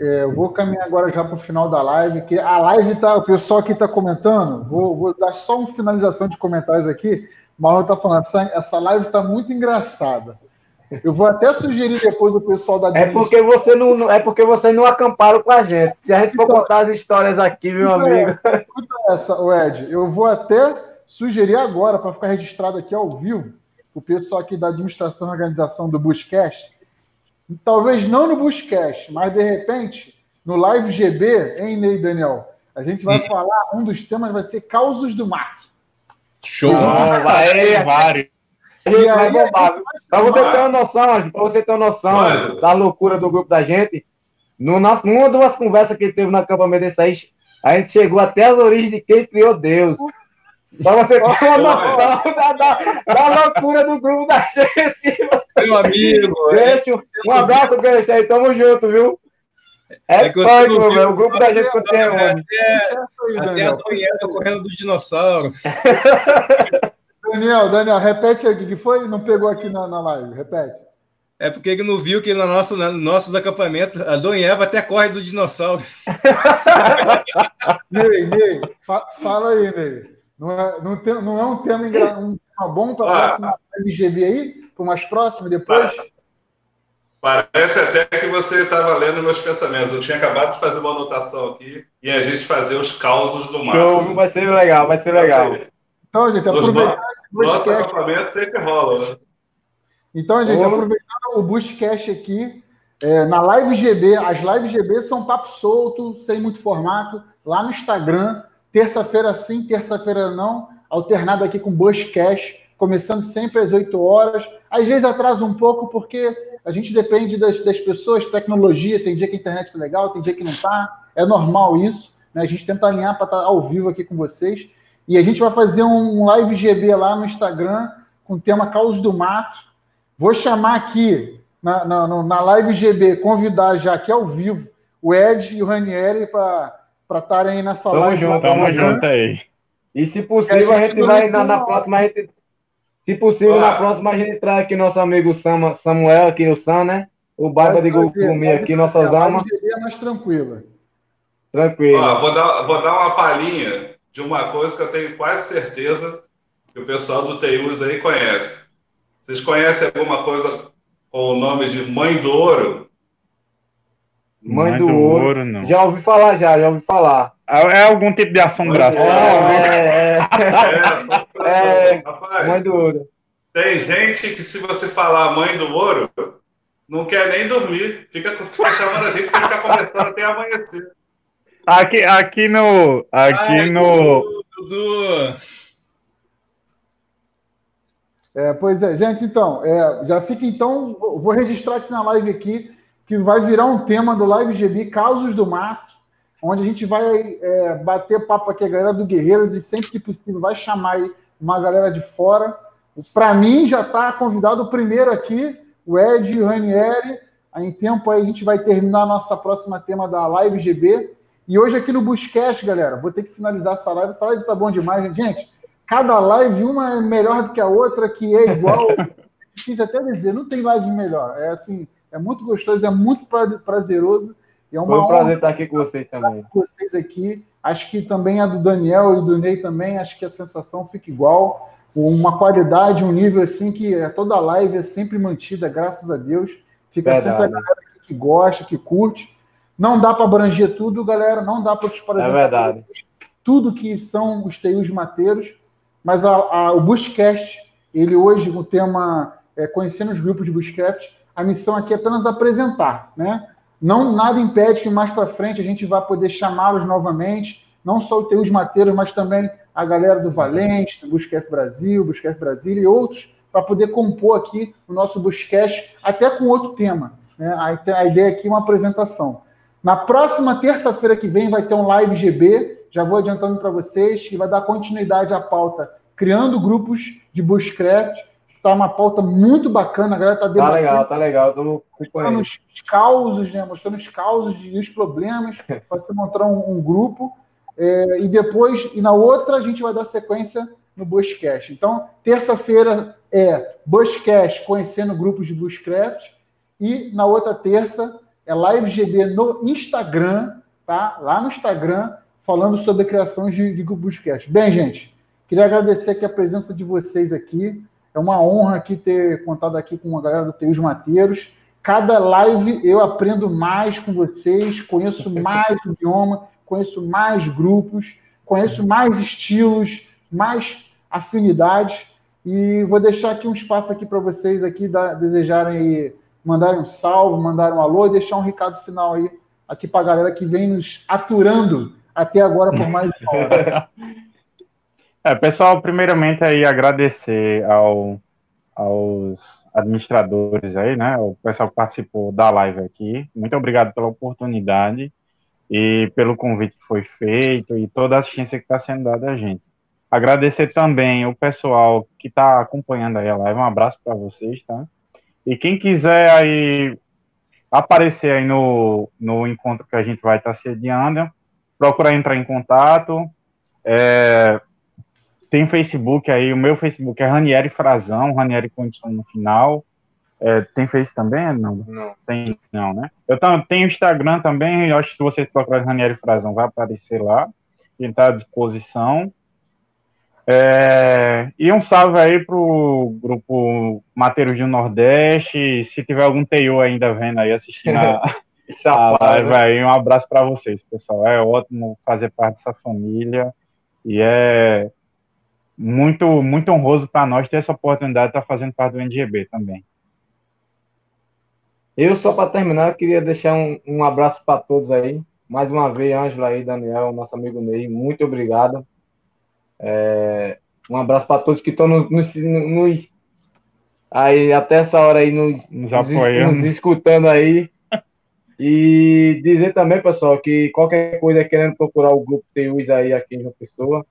Speaker 2: É, eu vou caminhar agora já para o final da live. Que a live tá, o pessoal aqui está comentando. Vou, vou, dar só uma finalização de comentários aqui. Mauro está falando, essa, essa live está muito engraçada. Eu vou até sugerir depois o pessoal da
Speaker 4: É porque você não é porque vocês não acamparam com a gente. Se a gente for então, contar as histórias aqui, meu amigo.
Speaker 2: Escuta essa, Ed. Eu vou até sugerir agora para ficar registrado aqui ao vivo o pessoal aqui da administração e organização do Buscast talvez não no Buscast, mas de repente no Live GB, hein, Ney Daniel? A gente vai hum. falar, um dos temas vai ser causos do mar.
Speaker 1: Show!
Speaker 4: Oh, vai, vários. Para você ter uma noção, para você ter uma noção da loucura do grupo da gente, no nosso, numa das conversas que teve no acampamento desse aí, a gente chegou até as origens de quem criou Deus. Pra você ter uma noção da, da, da, loucura do grupo da gente.
Speaker 1: Meu amigo.
Speaker 4: Deixa, um abraço, Gancho aí. Tamo junto, viu? É, é punk, meu velho. O grupo da gente que tem,
Speaker 1: mano. Até a Tonheta correndo do dinossauro.
Speaker 2: Daniel, Daniel, repete aí o que foi? Não pegou aqui na, na live. Repete.
Speaker 1: É porque ele não viu que no nosso, nos nossos acampamentos a Dona Eva até corre do dinossauro.
Speaker 2: Ney, Ney, fa fala aí, Ney. Não é, não tem, não é um tema, um tema bom para a próxima LGB aí? Para umas próximas depois?
Speaker 5: Parece até que você estava lendo meus pensamentos. Eu tinha acabado de fazer uma anotação aqui e a gente fazer os causos do mar.
Speaker 4: Vai ser legal, vai ser legal.
Speaker 2: Então, gente, aproveitando.
Speaker 5: Nosso acampamento sempre rola, né?
Speaker 2: Então, gente, Ô. aproveitando o Bushcast aqui, é, na Live GB, as Lives GB são papo solto, sem muito formato, lá no Instagram. Terça-feira sim, terça-feira não, alternado aqui com Bush Cash, começando sempre às 8 horas. Às vezes atrasa um pouco, porque A gente depende das, das pessoas, tecnologia, tem dia que a internet está legal, tem dia que não está. É normal isso. Né? A gente tenta alinhar para estar tá ao vivo aqui com vocês. E a gente vai fazer um live GB lá no Instagram com o tema Caos do Mato. Vou chamar aqui na, na, na live GB, convidar já aqui ao vivo o Ed e o Ranieri para estarem aí nessa
Speaker 3: tamo
Speaker 2: live.
Speaker 3: Junto, tamo junto aí.
Speaker 4: E se possível, a gente vai na, na próxima, a gente se possível, ah. na próxima a gente traz aqui nosso amigo Samuel, aqui o Sam, né? O Barba de Gumi aqui, nossa Zama.
Speaker 2: É mais tranquila.
Speaker 4: Tranquilo.
Speaker 5: Vou, dar, vou dar uma palhinha de uma coisa que eu tenho quase certeza que o pessoal do Teius aí conhece. Vocês conhecem alguma coisa com o nome de Mãe do Ouro?
Speaker 4: Mãe, Mãe do, do ouro. ouro. não. Já ouvi falar, já, já ouvi falar.
Speaker 3: É, é algum tipo de assombração.
Speaker 4: É, é, é. é Rapaz, mãe do ouro.
Speaker 5: Tem gente que, se você falar mãe do ouro, não quer nem dormir. Fica, fica chamando a gente para ficar conversando até amanhecer.
Speaker 3: Aqui, aqui no. Aqui Ai, no. Dudu.
Speaker 2: É, pois é, gente, então, é, já fica então, vou registrar aqui na live aqui, que vai virar um tema do Live GB, Causos do Mato, onde a gente vai é, bater papo aqui a galera do Guerreiros e sempre que possível vai chamar uma galera de fora. Para mim, já está convidado o primeiro aqui, o Ed e o Ranieri. Em tempo aí a gente vai terminar a nossa próxima tema da Live GB. E hoje aqui no Buscast, galera, vou ter que finalizar essa live. Essa live tá bom demais, gente. Cada live, uma é melhor do que a outra, que é igual. Difícil até dizer, não tem live melhor. É assim, é muito gostoso, é muito prazeroso.
Speaker 4: É uma Foi um prazer estar aqui com vocês também.
Speaker 2: Com vocês aqui. Acho que também a do Daniel e do Ney também, acho que a sensação fica igual. Uma qualidade, um nível assim que é toda live é sempre mantida, graças a Deus. Fica Verdade. sempre a galera que gosta, que curte. Não dá para abranger tudo, galera. Não dá para te
Speaker 4: É verdade.
Speaker 2: Tudo que são os teios mateiros. Mas a, a, o Bushcast, ele hoje, o tema é, Conhecendo os Grupos de Bushcraft, a missão aqui é apenas apresentar, né? Não nada impede que mais para frente a gente vá poder chamá-los novamente, não só o Teus Mateiros, mas também a galera do Valente, do Busquets Brasil, Busquets Brasil e outros, para poder compor aqui o nosso Busquets, até com outro tema. Né? A, a ideia aqui é uma apresentação. Na próxima terça-feira que vem vai ter um live GB, já vou adiantando para vocês, que vai dar continuidade à pauta criando grupos de Bushcraft Está uma pauta muito bacana, a galera está
Speaker 4: debatendo. Tá legal, tá legal. Tô
Speaker 2: mostrando os causos, né? Mostrando os causos e os problemas para você montar um, um grupo. É, e depois, e na outra, a gente vai dar sequência no Bushcast. Então, terça-feira é Bushcast conhecendo grupos de Bushcraft. E na outra terça é Live GB no Instagram, tá? Lá no Instagram, falando sobre a criação de, de grupos Bushcast. Bem, gente, queria agradecer aqui a presença de vocês aqui. É uma honra aqui ter contado aqui com a galera do Teus Mateiros. Cada live eu aprendo mais com vocês, conheço mais idioma, conheço mais grupos, conheço mais estilos, mais afinidades. E vou deixar aqui um espaço aqui para vocês aqui da, desejarem aí, mandarem um salve, mandarem um alô e deixar um recado final aí aqui para a galera que vem nos aturando até agora por mais uma hora.
Speaker 3: É, pessoal, primeiramente aí agradecer ao, aos administradores aí, né? O pessoal que participou da live aqui. Muito obrigado pela oportunidade e pelo convite que foi feito e toda a assistência que está sendo dada a gente. Agradecer também o pessoal que está acompanhando aí a live. Um abraço para vocês, tá? E quem quiser aí aparecer aí no, no encontro que a gente vai estar tá sediando, procurar entrar em contato. É, tem Facebook aí, o meu Facebook é Ranieri Frazão, Ranieri Condição no final. É, tem Face também? Não.
Speaker 4: Não.
Speaker 3: Tem, não, né? Eu tenho Instagram também, acho que se vocês procurarem Ranieri Frazão, vai aparecer lá. Ele está à disposição. É, e um salve aí pro grupo Mateiros do Nordeste. Se tiver algum TEO ainda vendo aí, assistindo a, a live aí, um abraço para vocês, pessoal. É ótimo fazer parte dessa família. E é muito, muito honroso para nós ter essa oportunidade de estar tá fazendo parte do NGB também.
Speaker 4: Eu, só para terminar, queria deixar um, um abraço para todos aí. Mais uma vez, Ângela aí, Daniel, nosso amigo Ney, muito obrigado. É, um abraço para todos que estão nos, nos, nos aí até essa hora aí nos, nos, nos escutando aí. E dizer também, pessoal, que qualquer coisa querendo procurar o grupo TUs aí aqui em João Pessoa,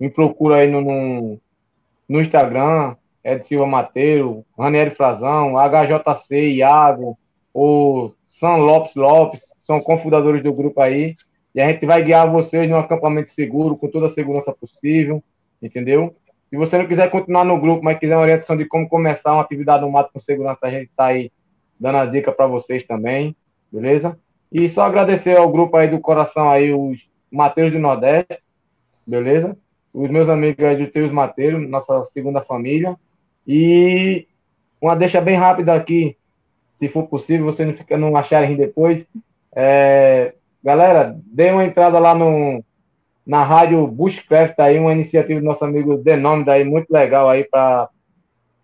Speaker 4: me procura aí no, no, no Instagram, Ed Silva Mateiro, Ranieri Frazão, HJC, Iago, o Sam Lopes Lopes, são cofundadores do grupo aí. E a gente vai guiar vocês num acampamento seguro, com toda a segurança possível, entendeu? Se você não quiser continuar no grupo, mas quiser uma orientação de como começar uma atividade no mato com segurança, a gente está aí dando a dica para vocês também, beleza? E só agradecer ao grupo aí do coração aí, os Mateus do Nordeste, beleza? Os meus amigos aí do Teus Mateus, nossa segunda família. E uma deixa bem rápida aqui, se for possível, você não fica não acharem depois. É, galera, dê uma entrada lá no, na rádio Bushcraft aí, uma iniciativa do nosso amigo Denome daí, muito legal aí para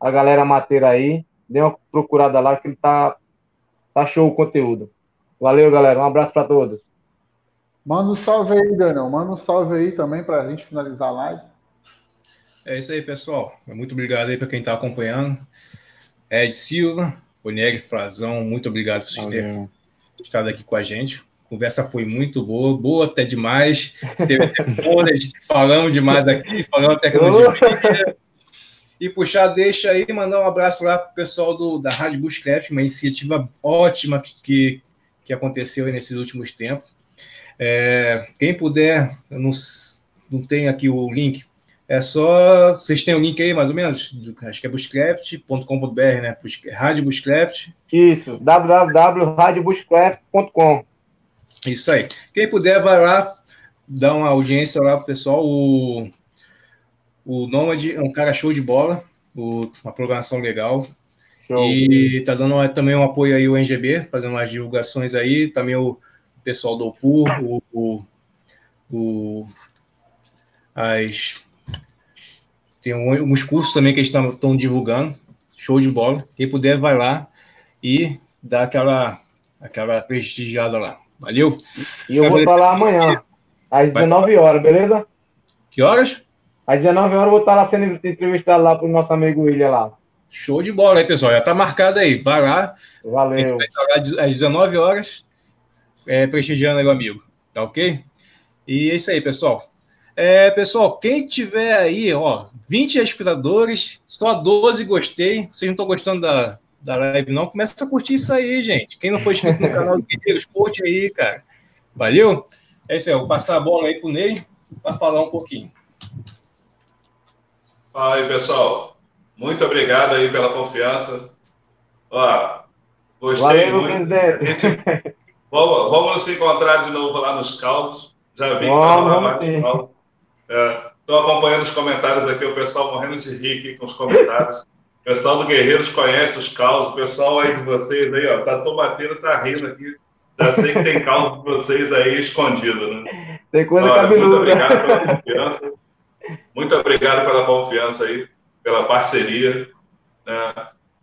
Speaker 4: a galera mateira aí. Dê uma procurada lá que ele tá, tá show o conteúdo. Valeu, galera. Um abraço para todos.
Speaker 2: Manda um salve aí, Daniel. Manda um salve aí também para a gente finalizar a live.
Speaker 1: É isso aí, pessoal. Muito obrigado aí para quem está acompanhando. Ed Silva, Onieri Frazão, muito obrigado por vocês terem estado aqui com a gente. Conversa foi muito boa, boa até demais. Teve até falamos demais aqui, falando tecnologia. E puxar, deixa aí, mandar um abraço lá para o pessoal do, da Rádio Bushcraft, uma iniciativa ótima que, que aconteceu nesses últimos tempos. É, quem puder, não, não tem aqui o link, é só. Vocês têm o link aí, mais ou menos? Acho que é bushcraft.com.br, né? Rádio Bushcraft.
Speaker 4: Isso, www.radiobushcraft.com.
Speaker 1: Isso aí. Quem puder, vai lá, dá uma audiência lá pro pessoal. O, o Nomad é um cara show de bola, o, uma programação legal. Show. E tá dando também um apoio aí o NGB, fazendo umas divulgações aí. Também o pessoal do OPUR, o, o, o as tem alguns cursos também que eles estão divulgando. Show de bola. Quem puder, vai lá e dá aquela, aquela prestigiada lá. Valeu?
Speaker 4: E eu vou falar amanhã, às 19 horas, beleza?
Speaker 1: Que horas?
Speaker 4: Às 19 horas eu vou estar lá sendo entrevistado lá para o nosso amigo William lá.
Speaker 1: Show de bola aí, pessoal. Já está marcado aí. Vai lá.
Speaker 4: Valeu. Vai
Speaker 1: estar lá às 19 horas, é, prestigiando aí o amigo. Tá ok? E é isso aí, pessoal. É, pessoal, quem tiver aí, ó, 20 aspiradores, só 12 gostei. Vocês não estão gostando da, da live, não? Começa a curtir isso aí, gente. Quem não foi inscrito no canal do Guerreiros, curte aí, cara. Valeu? É isso aí, eu vou passar a bola aí pro Ney para falar um pouquinho.
Speaker 5: Fala aí, pessoal. Muito obrigado aí pela confiança. Ó, gostei Valeu, muito. Vamos, vamos nos encontrar de novo lá nos causos. Já vi que tá Estou é, acompanhando os comentários aqui, o pessoal morrendo de rir aqui com os comentários. Pessoal do Guerreiros conhece os causos, o pessoal aí de vocês aí, ó, tá tomateiro, tá rindo aqui. Já sei que tem causa de vocês aí escondido, né?
Speaker 4: Tem coisa Olha, Muito
Speaker 5: obrigado pela confiança. Muito obrigado pela confiança aí, pela parceria. Né?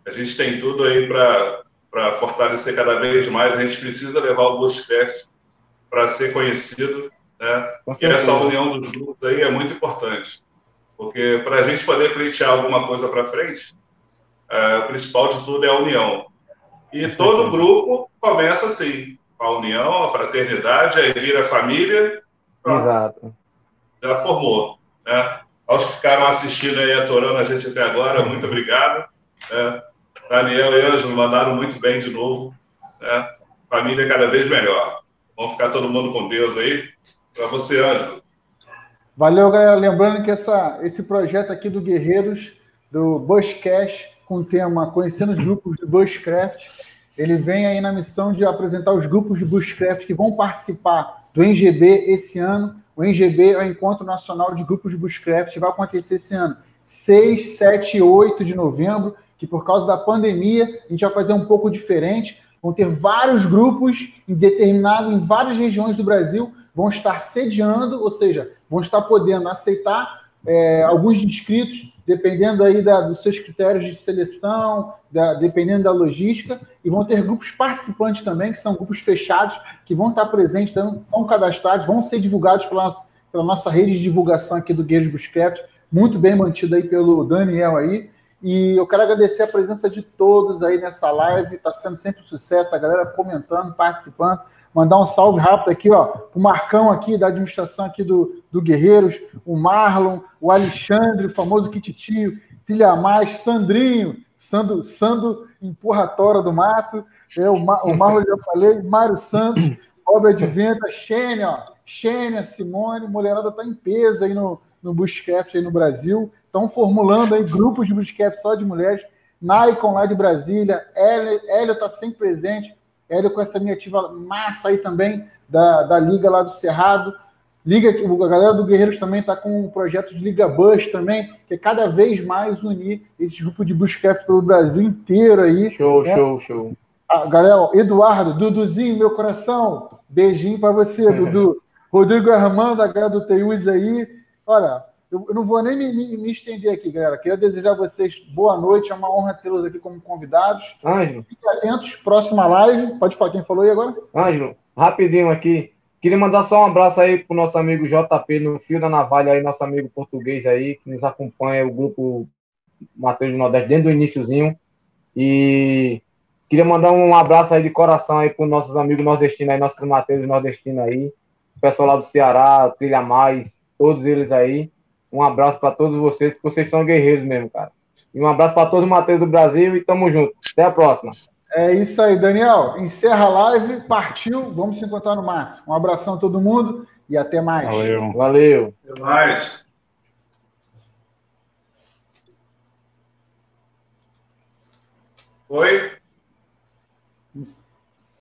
Speaker 5: A gente tem tudo aí para fortalecer cada vez mais. A gente precisa levar o Bushcraft para ser conhecido né? E essa união dos grupos aí é muito importante, porque para a gente poder pleitear alguma coisa para frente, é, o principal de tudo é a união. E todo grupo começa assim, a união, a fraternidade, aí vira família,
Speaker 4: pronto, Exato.
Speaker 5: já formou. Né? Aos que ficaram assistindo aí, atorando a gente até agora, muito obrigado. Né? Daniel e Ângelo mandaram muito bem de novo. Né? Família cada vez melhor. Vamos ficar todo mundo com Deus aí. Para você, Ângelo.
Speaker 2: Valeu, galera. Lembrando que essa, esse projeto aqui do Guerreiros, do Bushcast, com o tema Conhecendo os Grupos do Bushcraft, ele vem aí na missão de apresentar os grupos de Bushcraft que vão participar do NGB esse ano. O NGB é o Encontro Nacional de Grupos de Bushcraft, vai acontecer esse ano, 6, 7 e 8 de novembro, que por causa da pandemia a gente vai fazer um pouco diferente. Vão ter vários grupos em determinado em várias regiões do Brasil vão estar sediando, ou seja, vão estar podendo aceitar é, alguns inscritos, dependendo aí da, dos seus critérios de seleção, da, dependendo da logística, e vão ter grupos participantes também, que são grupos fechados, que vão estar presentes, então, são cadastrados, vão ser divulgados pela, pela nossa rede de divulgação aqui do Gueiros Bushcraft, muito bem mantido aí pelo Daniel aí. E eu quero agradecer a presença de todos aí nessa live. Está sendo sempre um sucesso, a galera comentando, participando. Mandar um salve rápido aqui, ó, o Marcão aqui da administração aqui do, do Guerreiros, o Marlon, o Alexandre, o famoso Kititio, Tilha Mais, Sandrinho, Sando, Sando Empurratória do Mato, é, o, o Marlon já falei, Mário Santos, Robert Venta, Xênia, ó, Xênia, Simone, mulherada tá em peso aí no, no Bushcraft aí no Brasil. Estão formulando aí grupos de Bushcraft só de mulheres. Nikon lá de Brasília, Hélio, Hélio está sempre presente. Hélio com essa iniciativa massa aí também da, da Liga lá do Cerrado. Liga, a galera do Guerreiros também está com um projeto de Liga Bus também, que é cada vez mais unir esse grupo de Bushcraft pelo Brasil inteiro aí.
Speaker 4: Show, né? show, show.
Speaker 2: A galera, Eduardo, Duduzinho, meu coração, beijinho para você, Dudu. Rodrigo Armando, a galera do Teus aí. Olha, eu, não vou nem me, me, me, estender aqui, galera. Queria desejar a vocês boa noite. É uma honra tê-los aqui como convidados.
Speaker 4: Ângelo.
Speaker 2: Fiquem atentos. Próxima live. Pode falar quem falou aí agora?
Speaker 4: Ângelo, rapidinho aqui. Queria mandar só um abraço aí pro nosso amigo JP no Fio da Navalha aí, nosso amigo português aí, que nos acompanha, o grupo Matheus do Nordeste, desde o iníciozinho. E queria mandar um abraço aí de coração aí para nossos amigos nordestinos aí, nosso Matheus nordestino aí, o pessoal lá do Ceará, Trilha Mais, todos eles aí. Um abraço para todos vocês, que vocês são guerreiros mesmo, cara. E um abraço para todos os Matheus do Brasil e tamo junto. Até a próxima.
Speaker 2: É isso aí, Daniel. Encerra a live, partiu. Vamos se encontrar no mato. Um abração a todo mundo e até mais.
Speaker 4: Valeu. Valeu.
Speaker 5: Até mais. Oi?